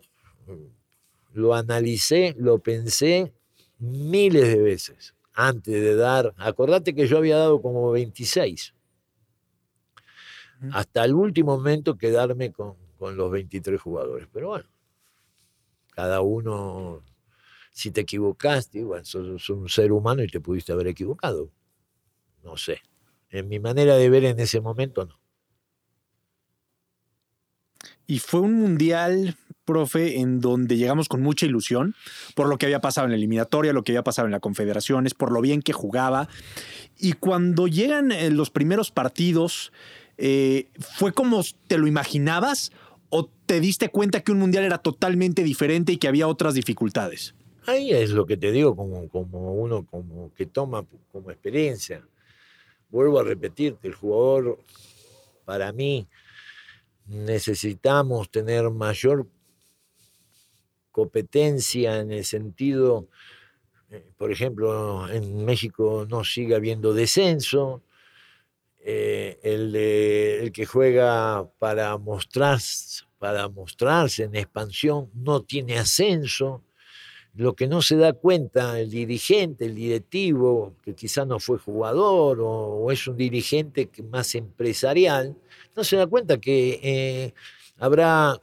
lo analicé, lo pensé miles de veces. antes de dar, acordate que yo había dado como 26. Hasta el último momento quedarme con, con los 23 jugadores. Pero bueno, cada uno, si te equivocaste, bueno, sos, un ser humano y te pudiste haber equivocado. No sé. En mi manera de ver en ese momento, no. Y fue un mundial, profe, en donde llegamos con mucha ilusión por lo que había pasado en la eliminatoria, lo que había pasado en la confederaciones, por lo bien que jugaba. Y cuando llegan eh, los primeros partidos, eh, ¿fue como te lo imaginabas o te diste cuenta que un mundial era totalmente diferente y que había otras dificultades? Ahí es lo que te digo como, como uno como que toma como experiencia. Vuelvo a repetirte, el jugador, para mí, necesitamos tener mayor competencia en el sentido, eh, por ejemplo, en México no sigue habiendo descenso, eh, el, el, que juega para, mostrarse, para mostrarse en expansión no tiene ascenso, lo que no se da cuenta el dirigente, el directivo, que quizás no fue jugador o, es un dirigente más empresarial, no se da cuenta que eh, habrá,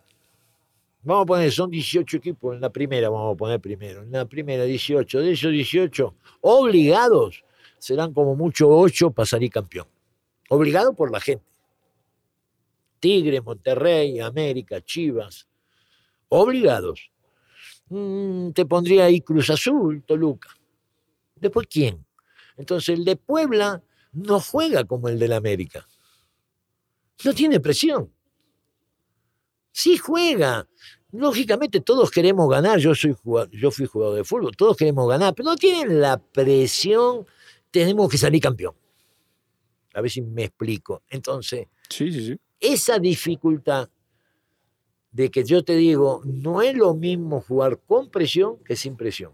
vamos a poner, son 18 equipos en la primera, vamos a poner primero, en la primera 18, de esos 18, obligados, serán como mucho 8 para salir campeón. Obligado por la gente. Tigre, Monterrey, América, Chivas, obligados Mm, te pondría ahí Cruz Azul, Toluca. Después, ¿quién? Entonces, el de Puebla no juega como el del América. No tiene presión. Sí juega. Lógicamente todos queremos ganar, yo, soy yo fui jugador de fútbol, todos queremos ganar, pero no tienen la presión, tenemos que salir campeón. A ver si me explico. Entonces, sí, sí, sí. esa dificultad de que yo te digo, no es lo mismo jugar con presión que sin presión.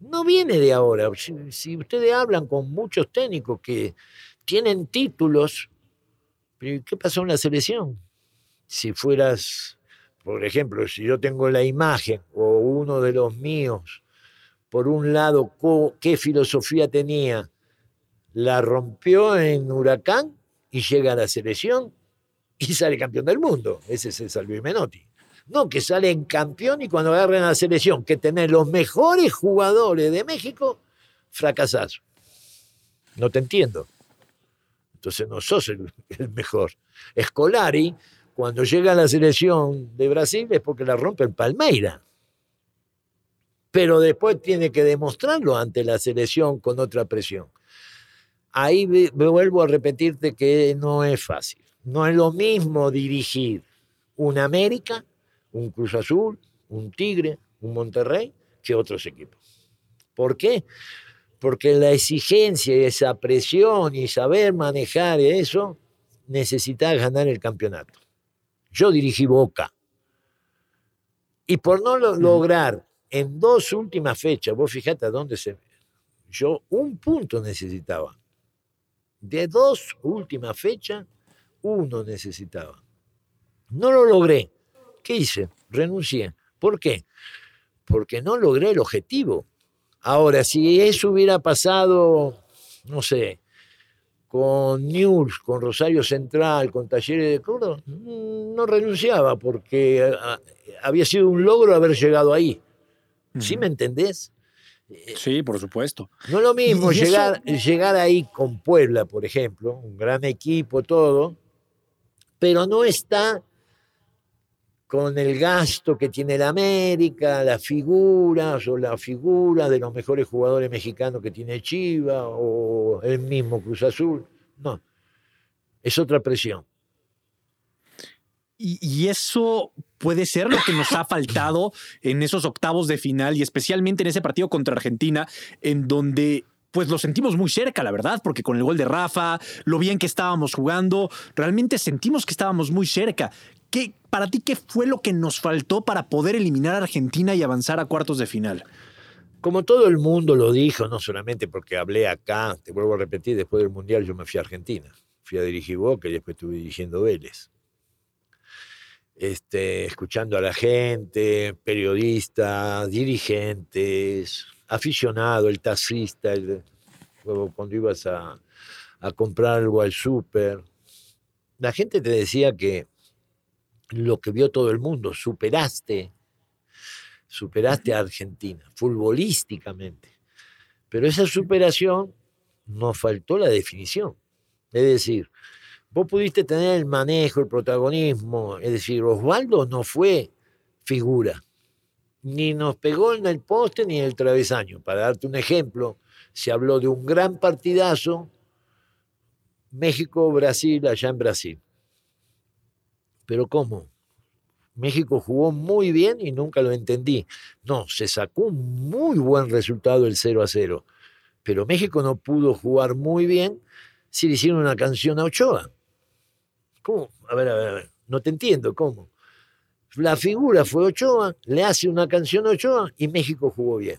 No viene de ahora. Si, ustedes hablan con muchos técnicos que tienen títulos, ¿qué pasó en la selección? Si fueras, por ejemplo, si yo tengo la imagen o uno de los míos, por un lado, qué filosofía tenía, la rompió en Huracán y llega a la selección, y sale campeón del mundo. Ese es el Menotti. No, que salen campeón y cuando agarren a la selección, que tener los mejores jugadores de México, fracasás. No te entiendo. Entonces no sos el, el mejor. Escolari, cuando llega la selección de Brasil, es porque la rompe el Palmeira. Pero después tiene que demostrarlo ante la selección con otra presión. Ahí me vuelvo a repetirte que no es fácil. No es lo mismo dirigir un América, un Cruz Azul, un Tigre, un Monterrey, que otros equipos. ¿Por qué? Porque la exigencia y esa presión y saber manejar eso, necesitas ganar el campeonato. Yo dirigí Boca. Y por no lo lograr en dos últimas fechas, vos fijate a dónde se... Yo un punto necesitaba. De dos últimas fechas, uno necesitaba. No lo logré. ¿Qué hice? Renuncié. ¿Por qué? Porque no logré el objetivo. Ahora, si eso hubiera pasado, no sé, con News, con Rosario Central, con Talleres de Córdoba, no renunciaba porque ah, había sido un logro haber llegado ahí. ¿Sí me entendés? Sí, por supuesto. No es lo mismo llegar, llegar ahí con Puebla, por ejemplo, un gran equipo, todo, pero no está con el gasto que tiene la América, las figuras o la figura de los mejores jugadores mexicanos que tiene Chiva o el mismo Cruz Azul. No, es otra presión. Y, y, eso puede ser lo que nos ha faltado en esos octavos de final y especialmente en ese partido contra Argentina, en donde pues lo sentimos muy cerca, la verdad, porque con el gol de Rafa, lo bien que estábamos jugando, realmente sentimos que estábamos muy cerca. ¿Qué, para ti, qué fue lo que nos faltó para poder eliminar a Argentina y avanzar a cuartos de final? Como todo el mundo lo dijo, no solamente porque hablé acá, te vuelvo a repetir, después del Mundial yo me fui a Argentina. Fui a dirigir Boca y después estuve dirigiendo Vélez. Este, escuchando a la gente, periodistas, dirigentes, aficionado, el taxista, o cuando ibas a, a comprar algo al súper. La gente te decía que lo que vio todo el mundo, superaste, superaste a Argentina, futbolísticamente. Pero esa superación nos faltó la definición. Es decir, vos pudiste tener el manejo, el protagonismo. Es decir, Osvaldo no fue figura. Ni nos pegó en el poste ni en el travesaño. Para darte un ejemplo, se habló de un gran partidazo México-Brasil allá en Brasil. Pero ¿cómo? México jugó muy bien y nunca lo entendí. No, se sacó un muy buen resultado el 0 a 0. Pero México no pudo jugar muy bien si le hicieron una canción a Ochoa. ¿Cómo? A ver, a ver, a ver. No te entiendo, ¿cómo? La figura fue Ochoa, le hace una canción a Ochoa y México jugó bien.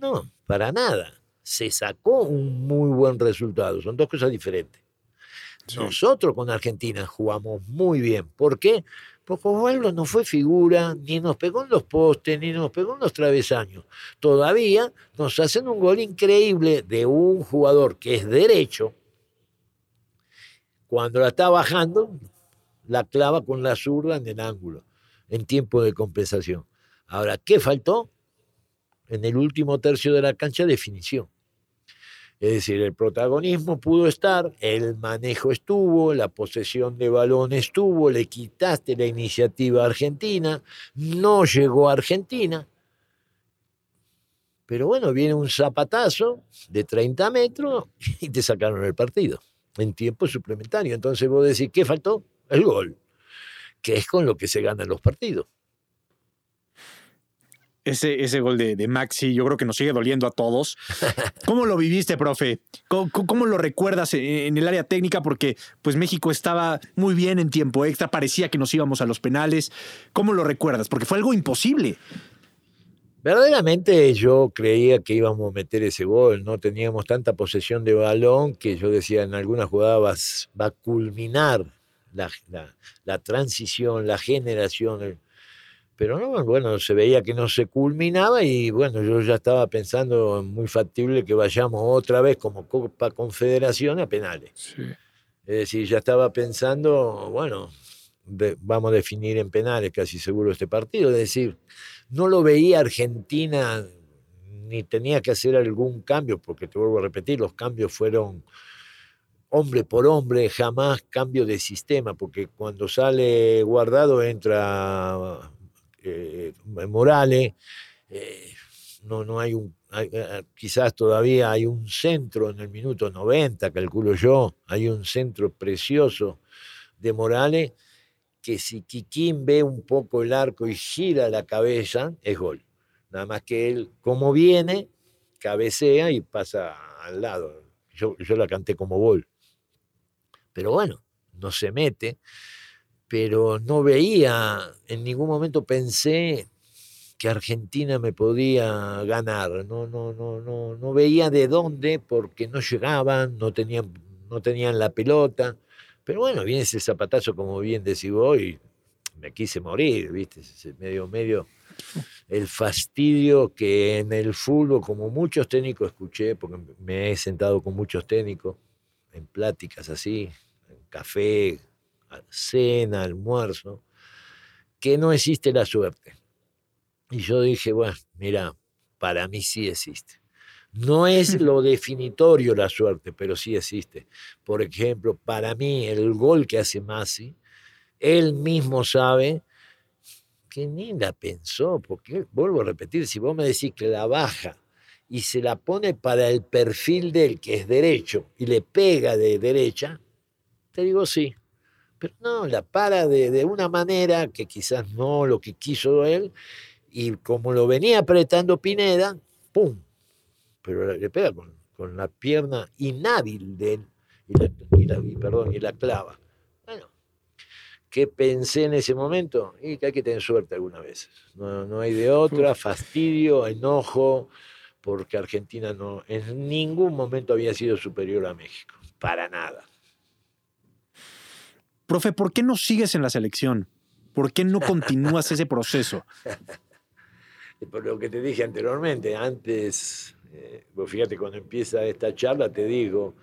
No, para nada. Se sacó un muy buen resultado. Son dos cosas diferentes. Nosotros con Argentina jugamos muy bien. ¿Por qué? Porque Osvaldo no fue figura, ni nos pegó en los postes, ni nos pegó en los travesaños. Todavía nos hacen un gol increíble de un jugador que es derecho. Cuando la está bajando, la clava con la zurda en el ángulo, en tiempo de compensación. Ahora, ¿qué faltó? En el último tercio de la cancha, definición. Es decir, el protagonismo pudo estar, el manejo estuvo, la posesión de balón estuvo, le quitaste la iniciativa a Argentina, no llegó a Argentina. Pero bueno, viene un zapatazo de 30 metros *laughs* y te sacaron el partido en tiempo suplementario. Entonces vos decís, ¿qué faltó? El gol, que es con lo que se ganan los partidos ese, ese gol de, Maxi, yo creo que nos sigue doliendo a todos. ¿Cómo lo viviste, profe? ¿Cómo, lo recuerdas en, el área técnica? Porque pues México estaba muy bien en tiempo extra, parecía que nos íbamos a los penales. ¿Cómo lo recuerdas? Porque fue algo imposible. Verdaderamente yo creía que íbamos a meter ese gol, no teníamos tanta posesión de balón que yo decía en alguna jugada va, a culminar la, la transición, la generación, pero no, bueno, se veía que no se culminaba y bueno, yo ya estaba pensando muy factible que vayamos otra vez como Copa Confederación a penales. Es decir, ya estaba pensando, bueno, vamos a definir en penales casi seguro este partido. Es decir, no lo veía Argentina ni tenía que hacer algún cambio, porque te vuelvo a repetir, los cambios fueron hombre por hombre, jamás cambio de sistema, porque cuando sale guardado entra eh, Morales, eh, no, no hay un, eh, quizás todavía hay un centro en el minuto 90, calculo yo, hay un centro precioso de Morales, que si Kikín ve un poco el arco y gira la cabeza, es gol. Nada más que él, como viene, cabecea y pasa al lado. Yo, yo la canté como gol. Pero bueno, no se mete pero no veía, en ningún momento pensé que Argentina me podía ganar, no, no, no, no, no veía de dónde porque no llegaban, no tenían, no tenían la pelota, pero bueno, viene ese zapatazo como bien decís vos y me quise morir, viste, medio, medio el fastidio que en el fútbol, como muchos técnicos escuché, porque me he sentado con muchos técnicos en pláticas así, en café, cena, almuerzo, que no existe la suerte. Y yo dije, bueno, mira, para mí sí existe. No es *laughs* lo definitorio la suerte, pero sí existe. Por ejemplo, para mí el gol que hace Masi, él mismo sabe que ni la pensó, porque vuelvo a repetir, si vos me decís que la baja y se la pone para el perfil del que es derecho y le pega de derecha, te digo sí, pero no, la para de, una manera que quizás no lo que quiso él, y como lo venía apretando Pineda, ¡pum! Pero le pega con, la pierna inhábil de él y la, perdón, y la clava. Bueno, ¿qué pensé en ese momento? Y que hay que tener suerte algunas veces. No, no hay de otra, *laughs* fastidio, enojo, porque Argentina no en ningún momento había sido superior a México, para nada. Profe, ¿por qué no sigues en la selección? ¿Por qué no continúas ese proceso? *laughs* Por lo que te dije anteriormente, antes Eh, vos fíjate, cuando empieza esta charla te digo,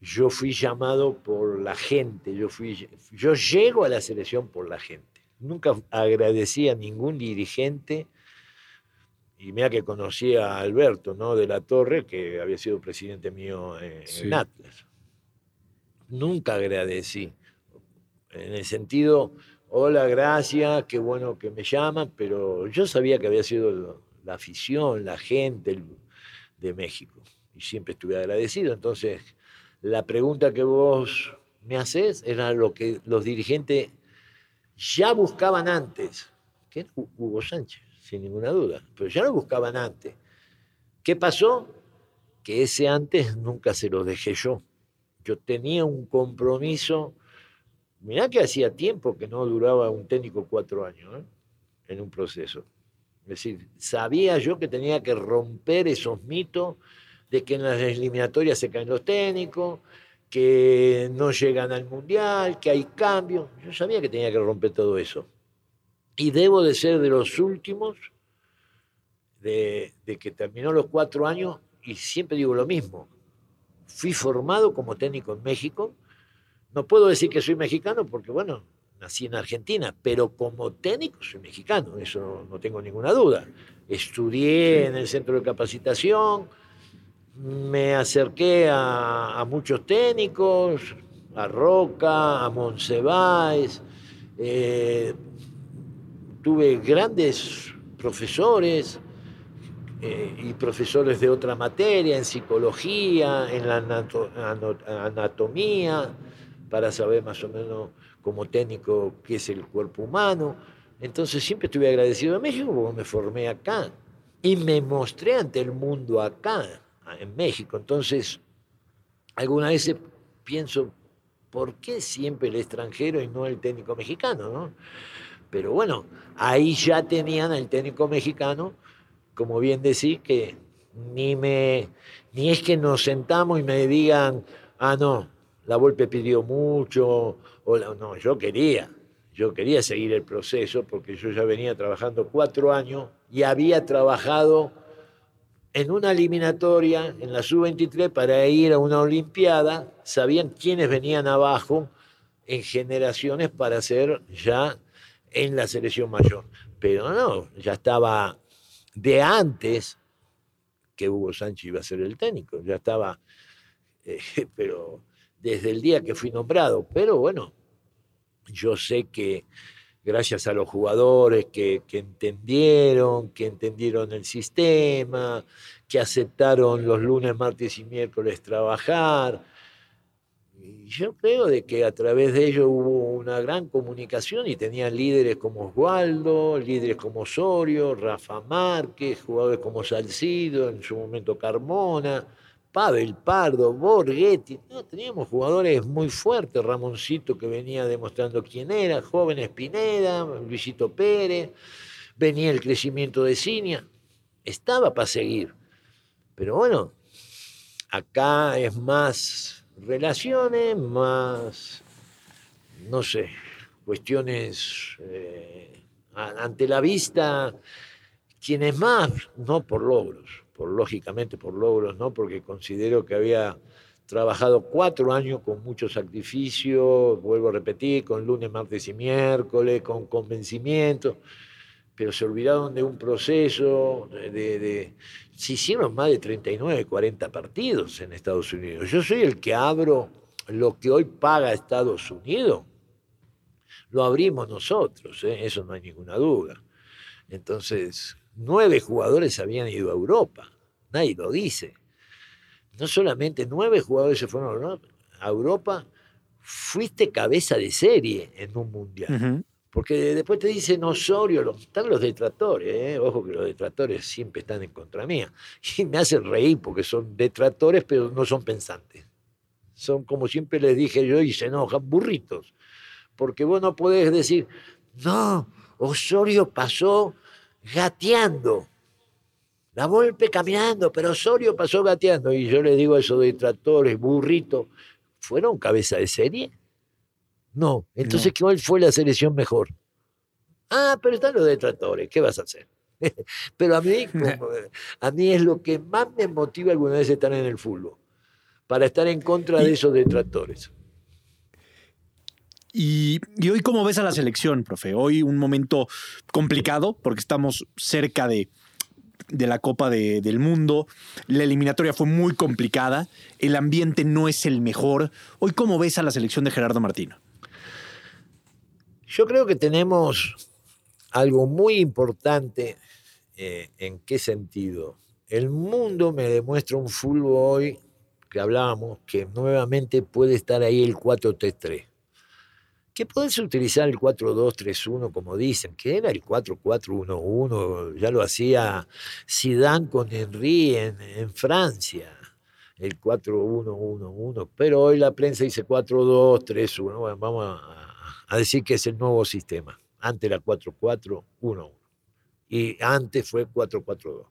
yo fui llamado por la gente, yo, fui, yo llego a la selección por la gente. Nunca agradecí a ningún dirigente, y mira que conocí a Alberto ¿no? de la Torre, que había sido presidente mío en, Atlas. Nunca agradecí, en el sentido, hola, gracias, qué bueno que me llaman, pero yo sabía que había sido la afición, la gente de México, y siempre estuve agradecido. Entonces, la pregunta que vos me haces era lo que los dirigentes ya buscaban antes, que era Hugo Sánchez, sin ninguna duda, pero ya lo buscaban antes. ¿Qué pasó? Que ese antes nunca se lo dejé yo. Yo tenía un compromiso, mirá que hacía tiempo que no duraba un técnico cuatro años ¿eh? en un proceso. Es decir, sabía yo que tenía que romper esos mitos de que en las eliminatorias se caen los técnicos, que no llegan al mundial, que hay cambios. Yo sabía que tenía que romper todo eso. Y debo de ser de los últimos de, que terminó los cuatro años y siempre digo lo mismo. Fui formado como técnico en México. No puedo decir que soy mexicano porque, bueno, nací en Argentina, pero como técnico soy mexicano, eso no tengo ninguna duda. Estudié en el centro de capacitación, me acerqué a, muchos técnicos, a Roca, a Monsiváis, eh, tuve grandes profesores eh, y profesores de otra materia, en psicología, en la anatomía, para saber más o menos como técnico qué es el cuerpo humano. Entonces siempre estuve agradecido a México porque me formé acá y me mostré ante el mundo acá en México. Entonces, alguna vez pienso, ¿por qué siempre el extranjero y no el técnico mexicano? Pero bueno, ahí ya tenían al técnico mexicano, como bien decís, que ni, me, ni es que nos sentamos y me digan, ah, no, la Volpe pidió mucho, o no, yo quería, yo quería seguir el proceso porque yo ya venía trabajando cuatro años y había trabajado en una eliminatoria en la sub-23 para ir a una Olimpiada, sabían quiénes venían abajo en generaciones para ser ya en la selección mayor. Pero no, ya estaba de antes que Hugo Sánchez iba a ser el técnico, ya estaba, *laughs* eh, pero desde el día que fui nombrado. Pero bueno, yo sé que gracias a los jugadores que, entendieron, que entendieron el sistema, que aceptaron los lunes, martes y miércoles trabajar. Y yo creo de que a través de ello hubo una gran comunicación y tenían líderes como Osvaldo, líderes como Osorio, Rafa Márquez, jugadores como Salcido, en su momento Carmona, Pavel Pardo, Borghetti, teníamos jugadores muy fuertes, Ramoncito que venía demostrando quién era, joven Espineda, Luisito Pérez, venía el crecimiento de Cinia, estaba para seguir. Pero bueno, acá es más relaciones, más, no sé, cuestiones eh, ante la vista, quienes más, no por logros lógicamente por logros, ¿no? porque considero que había trabajado cuatro años con mucho sacrificio, vuelvo a repetir, con lunes, martes y miércoles, con convencimiento, pero se olvidaron de un proceso de, se hicieron más de 39, 40 partidos en Estados Unidos. Yo soy el que abro lo que hoy paga Estados Unidos, lo abrimos nosotros, ¿eh? eso no hay ninguna duda. Entonces, nueve jugadores habían ido a Europa. Nadie lo dice. No solamente nueve jugadores se fueron a Europa, fuiste cabeza de serie en un mundial. Porque después te dicen Osorio, están los detractores, ¿eh? ojo que los detractores siempre están en contra mía. *laughs* Y me hacen reír porque son detractores, pero no son pensantes. Son, como siempre les dije yo, y se enojan, burritos. Porque vos no podés decir, no, Osorio pasó gateando. La Volpe caminando, pero Osorio pasó gateando. Y yo le digo a esos detractores, burrito, ¿fueron cabeza de serie? No. Entonces, ¿cuál fue la selección mejor? Ah, pero están los detractores, ¿qué vas a hacer? *laughs* Pero a mí, *laughs* a mí es lo que más me motiva alguna vez estar en el fútbol, para estar en contra de esos detractores. Y, hoy, ¿cómo ves a la selección, profe? Hoy un momento complicado porque estamos cerca de, la Copa del Mundo. La eliminatoria fue muy complicada. El ambiente no es el mejor. Hoy, ¿cómo ves a la selección de Gerardo Martino? Yo creo que tenemos algo muy importante. Eh, ¿En qué sentido? El mundo me demuestra un fútbol hoy que hablábamos que nuevamente puede estar ahí el 4-3-3 que puedes utilizar el 4-2-3-1 como dicen, que era el 4-4-1-1, ya lo hacía Zidane con Henry en, Francia, el 4-1-1-1, pero hoy la prensa dice 4-2-3-1, bueno, vamos a, decir que es el nuevo sistema, antes era 4-4-1-1 y antes fue 4-4-2.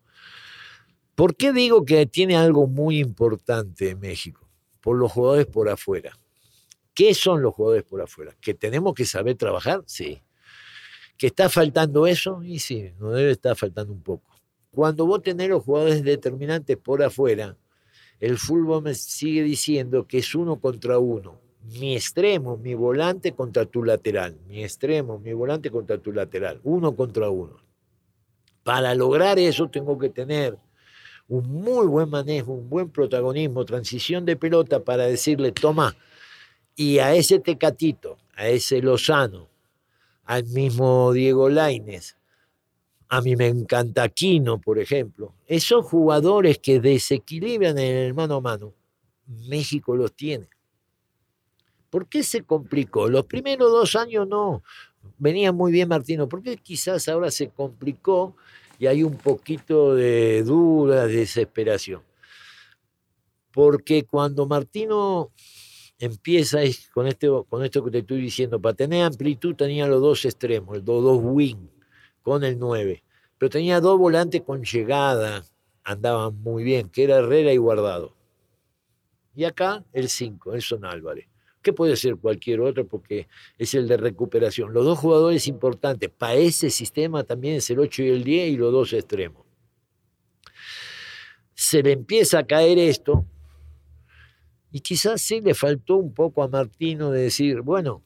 ¿Por qué digo que tiene algo muy importante en México? Por los jugadores por afuera. ¿Qué son los jugadores por afuera? ¿Que tenemos que saber trabajar? Sí. ¿Que está faltando eso? Y sí, nos debe estar faltando un poco. Cuando vos tenés los jugadores determinantes por afuera, el fútbol me sigue diciendo que es uno contra uno. Mi extremo, mi volante contra tu lateral. Mi extremo, mi volante contra tu lateral. Uno contra uno. Para lograr eso tengo que tener un muy buen manejo, un buen protagonismo, transición de pelota para decirle, toma, y a ese Tecatito, a ese Lozano, al mismo Diego Laines, a mí me encanta Aquino, por ejemplo, esos jugadores que desequilibran el mano a mano, México los tiene. ¿Por qué se complicó? Los primeros dos años no, venía muy bien Martino, ¿por qué quizás ahora se complicó y hay un poquito de duda, desesperación? Porque cuando Martino empieza con, este, con esto que te estoy diciendo. Para tener amplitud tenía los dos extremos, los dos wing con el 9. Pero tenía dos volantes con llegada, andaban muy bien, que era Herrera y Guardado. Y acá el 5, Elson Álvarez, que puede ser cualquier otro porque es el de recuperación. Los dos jugadores importantes para ese sistema también es el 8 y el 10 y los dos extremos. Se le empieza a caer esto, y quizás sí le faltó un poco a Martino de decir, bueno,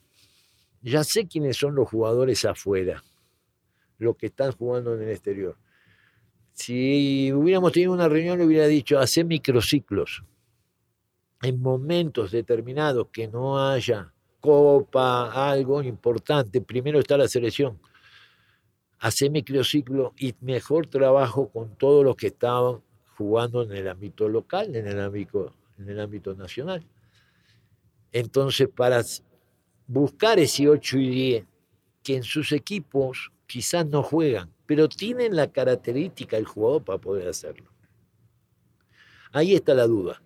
ya sé quiénes son los jugadores afuera, los que están jugando en el exterior. Si hubiéramos tenido una reunión, le hubiera dicho, hacer microciclos. En momentos determinados que no haya copa, algo importante, primero está la selección. Hacer microciclo y mejor trabajo con todos los que estaban jugando en el ámbito local, en el ámbito en el ámbito nacional. Entonces, para buscar ese 8 y 10, que en sus equipos quizás no juegan, pero tienen la característica del jugador para poder hacerlo. Ahí está la duda.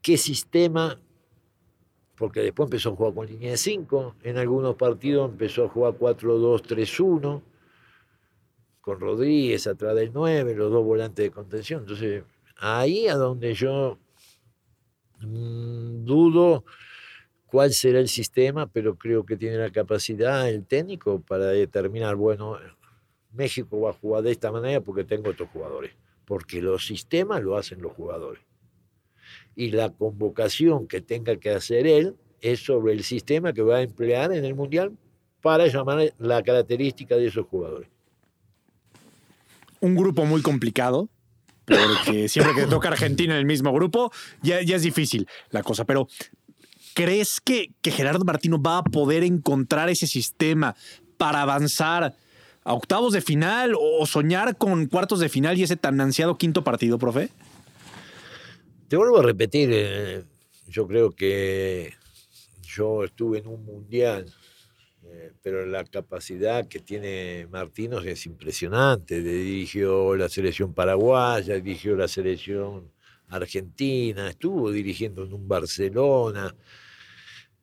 ¿Qué sistema? Porque después empezó a jugar con línea de 5, en algunos partidos empezó a jugar 4-2-3-1, con Rodríguez atrás del 9, los dos volantes de contención. Entonces, Ahí a donde yo mm, dudo cuál será el sistema, pero creo que tiene la capacidad el técnico para determinar, bueno, México va a jugar de esta manera porque tengo otros jugadores, porque los sistemas lo hacen los jugadores. Y la convocación que tenga que hacer él es sobre el sistema que va a emplear en el Mundial para llamar la característica de esos jugadores. Un grupo muy complicado, porque siempre que toca Argentina en el mismo grupo, ya, ya es difícil la cosa. Pero, ¿crees que, que Gerardo Martino va a poder encontrar ese sistema para avanzar a octavos de final o soñar con cuartos de final y ese tan ansiado quinto partido, profe? Te vuelvo a repetir, eh, yo creo que yo estuve en un mundial eh, pero la capacidad que tiene Martínez es impresionante. Dirigió la selección paraguaya, dirigió la selección argentina, estuvo dirigiendo en un Barcelona.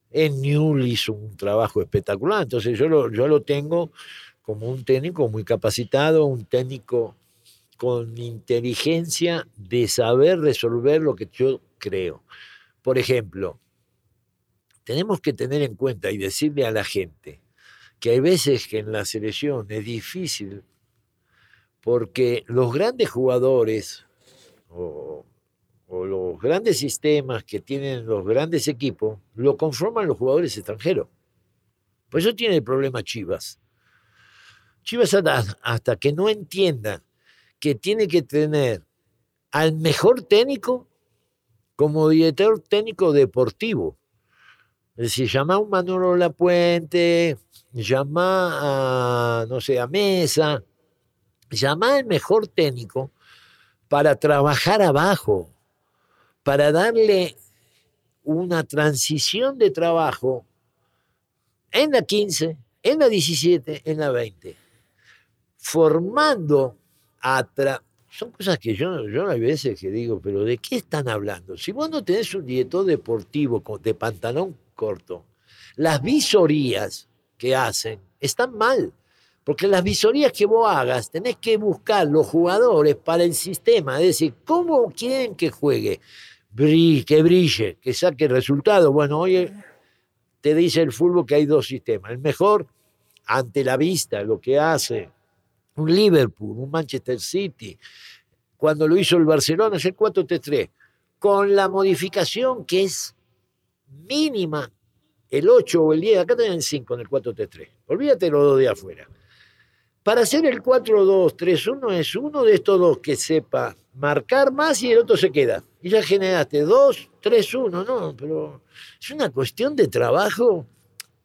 En Newell hizo un trabajo espectacular. Entonces yo lo, yo lo tengo como un técnico muy capacitado, un técnico con inteligencia de saber resolver lo que yo creo. Por ejemplo, tenemos que tener en cuenta y decirle a la gente que hay veces que en la selección es difícil porque los grandes jugadores o, los grandes sistemas que tienen los grandes equipos lo conforman los jugadores extranjeros. Por eso tiene el problema Chivas. Chivas hasta, hasta que no entienda que tiene que tener al mejor técnico como director técnico deportivo. Es decir, llama a un Manolo Lapuente, llama a, no sé, a Mesa, llama al mejor técnico para trabajar abajo, para darle una transición de trabajo en la 15, en la 17, en la 20, formando a... Son cosas que yo, yo hay veces que digo, pero ¿de qué están hablando? Si vos no tenés un director deportivo de pantalón corto, las visorías que hacen están mal. Porque las visorías que vos hagas, tenés que buscar los jugadores para el sistema. Es decir, ¿cómo quieren que juegue? que brille, que saque resultado. Bueno, hoy te dice el fútbol que hay dos sistemas. El mejor, ante la vista, lo que hace un Liverpool, un Manchester City, cuando lo hizo el Barcelona es el 4-3-3, con la modificación que es mínima, el 8 o el 10, acá tienen 5 en el 4-3-3. Olvídate los dos de afuera. Para hacer el 4-2-3-1 es uno de estos dos que sepa marcar más y el otro se queda. Y ya generaste 2, 3, 1, no, pero es una cuestión de trabajo.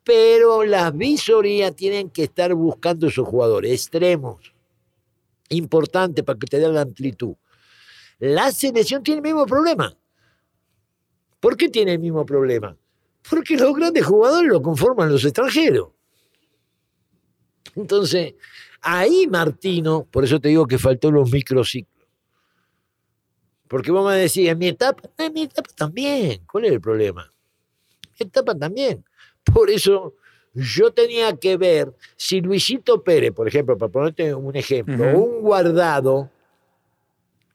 Pero las visorías tienen que estar buscando esos jugadores extremos, importantes para que te den la amplitud. La selección tiene el mismo problema. ¿Por qué tiene el mismo problema? Porque los grandes jugadores lo conforman los extranjeros. Entonces, ahí Martino, por eso te digo que faltó los microciclos. Porque vos me decís, en mi etapa, en mi etapa también. ¿Cuál es el problema? Mi etapa también. Por eso yo tenía que ver si Luisito Pérez, por ejemplo, para ponerte un ejemplo, un guardado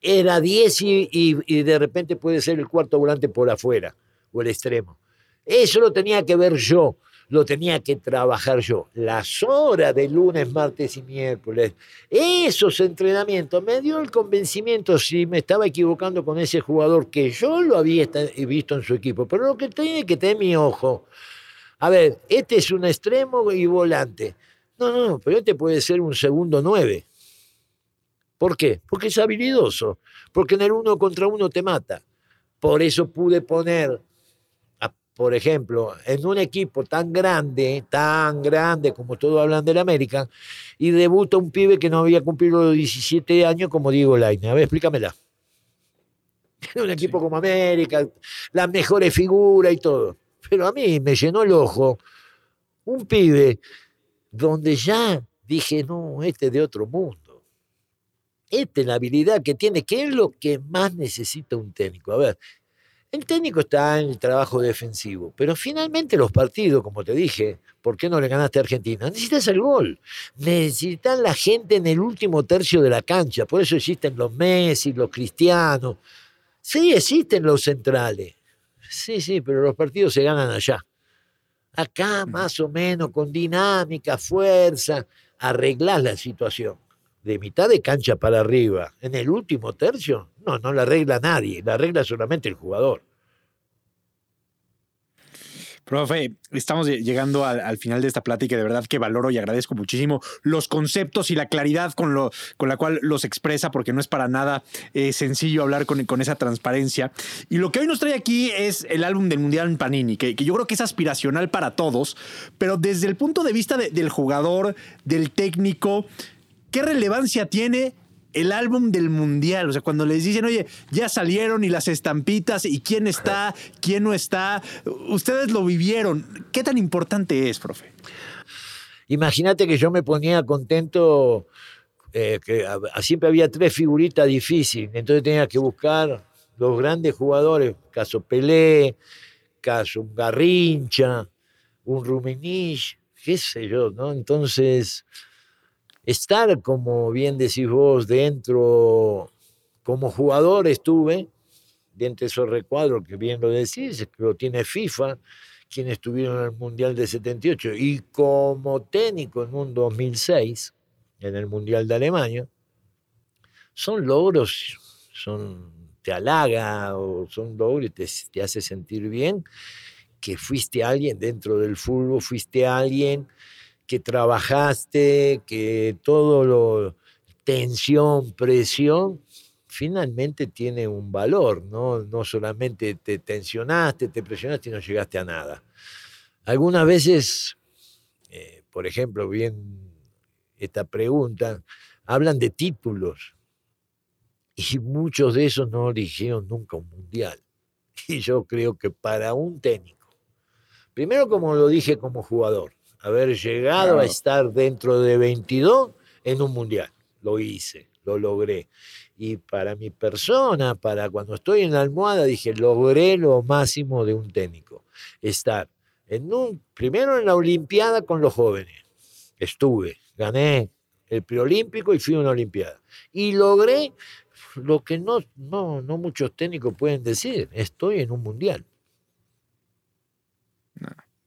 era 10 y, y, de repente puede ser el cuarto volante por afuera o el extremo. Eso lo tenía que ver yo lo tenía que trabajar yo. Las horas de lunes, martes y miércoles, esos entrenamientos me dio el convencimiento si me estaba equivocando con ese jugador que yo lo había visto en su equipo. Pero lo que tiene que tener mi ojo, a ver, este es un extremo y volante. No, no, pero este puede ser un segundo nueve. ¿Por qué? Porque es habilidoso, porque en el uno contra uno te mata. Por eso pude poner por ejemplo, en un equipo tan grande, tan grande como todos hablan del América, y debuta un pibe que no había cumplido los 17 años como Diego Laine. A ver, explícamela. En *laughs* un equipo como América, las mejores figuras y todo. Pero a mí me llenó el ojo un pibe donde ya dije, no, este es de otro mundo. Esta es la habilidad que tiene, que es lo que más necesita un técnico. A ver, el técnico está en el trabajo defensivo, pero finalmente los partidos, como te dije, ¿por qué no le ganaste a Argentina? Necesitas el gol, necesitan la gente en el último tercio de la cancha, por eso existen los Messi, los Cristianos, sí existen los centrales, sí, sí, pero los partidos se ganan allá. Acá más o menos con dinámica, fuerza, arreglas la situación de mitad de cancha para arriba, en el último tercio, no, no la arregla nadie, la arregla solamente el jugador. Profe, estamos llegando al, final de esta plática de verdad que valoro y agradezco muchísimo los conceptos y la claridad con, lo, con la cual los expresa, porque no es para nada eh, sencillo hablar con, con, esa transparencia. Y lo que hoy nos trae aquí es el álbum del Mundial en Panini, que, yo creo que es aspiracional para todos, pero desde el punto de vista del jugador, del técnico, ¿qué relevancia tiene el álbum del mundial? O sea, cuando les dicen, oye, ya salieron y las estampitas y quién está, *laughs* quién no está, ustedes lo vivieron. ¿Qué tan importante es, profe? Imagínate que yo me ponía contento, eh, que siempre había tres figuritas difíciles, entonces tenía que buscar los grandes jugadores, caso Pelé, caso un Garrincha, un Rumenich, qué sé yo, ¿no? Entonces estar, como bien decís vos, dentro, como jugador estuve, dentro de esos recuadros que bien lo decís, que lo tiene FIFA, quienes estuvieron en el Mundial de 78, y como técnico en un 2006, en el Mundial de Alemania, son logros, son, te halaga o son logros te, te hace sentir bien que fuiste alguien dentro del fútbol, fuiste alguien que trabajaste, que todo lo tensión, presión, finalmente tiene un valor, ¿no? No solamente te tensionaste, te presionaste y no llegaste a nada. Algunas veces, eh, por ejemplo, bien esta pregunta, hablan de títulos y muchos de esos no eligieron nunca un mundial. Y yo creo que para un técnico, primero como lo dije como jugador, haber llegado a estar dentro de 22 en un mundial, lo hice, lo logré. Y para mi persona, para cuando estoy en la almohada, dije, logré lo máximo de un técnico, estar en un, primero en la Olimpiada con los jóvenes, estuve, gané el preolímpico y fui a una Olimpiada. Y logré lo que no, no, no muchos técnicos pueden decir, estoy en un mundial.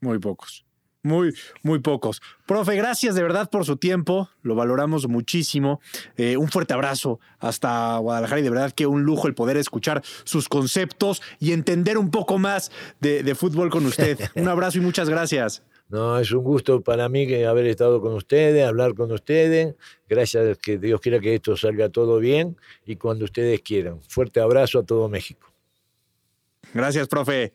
muy pocos. Muy, muy pocos. Profe, gracias de verdad por su tiempo, lo valoramos muchísimo. Eh, un fuerte abrazo hasta Guadalajara y de verdad que un lujo el poder escuchar sus conceptos y entender un poco más de, de fútbol con usted. *laughs* un abrazo y muchas gracias. No, es un gusto para mí que haber estado con ustedes, hablar con ustedes. Gracias, que Dios quiera que esto salga todo bien y cuando ustedes quieran. Fuerte abrazo a todo México. Gracias, profe.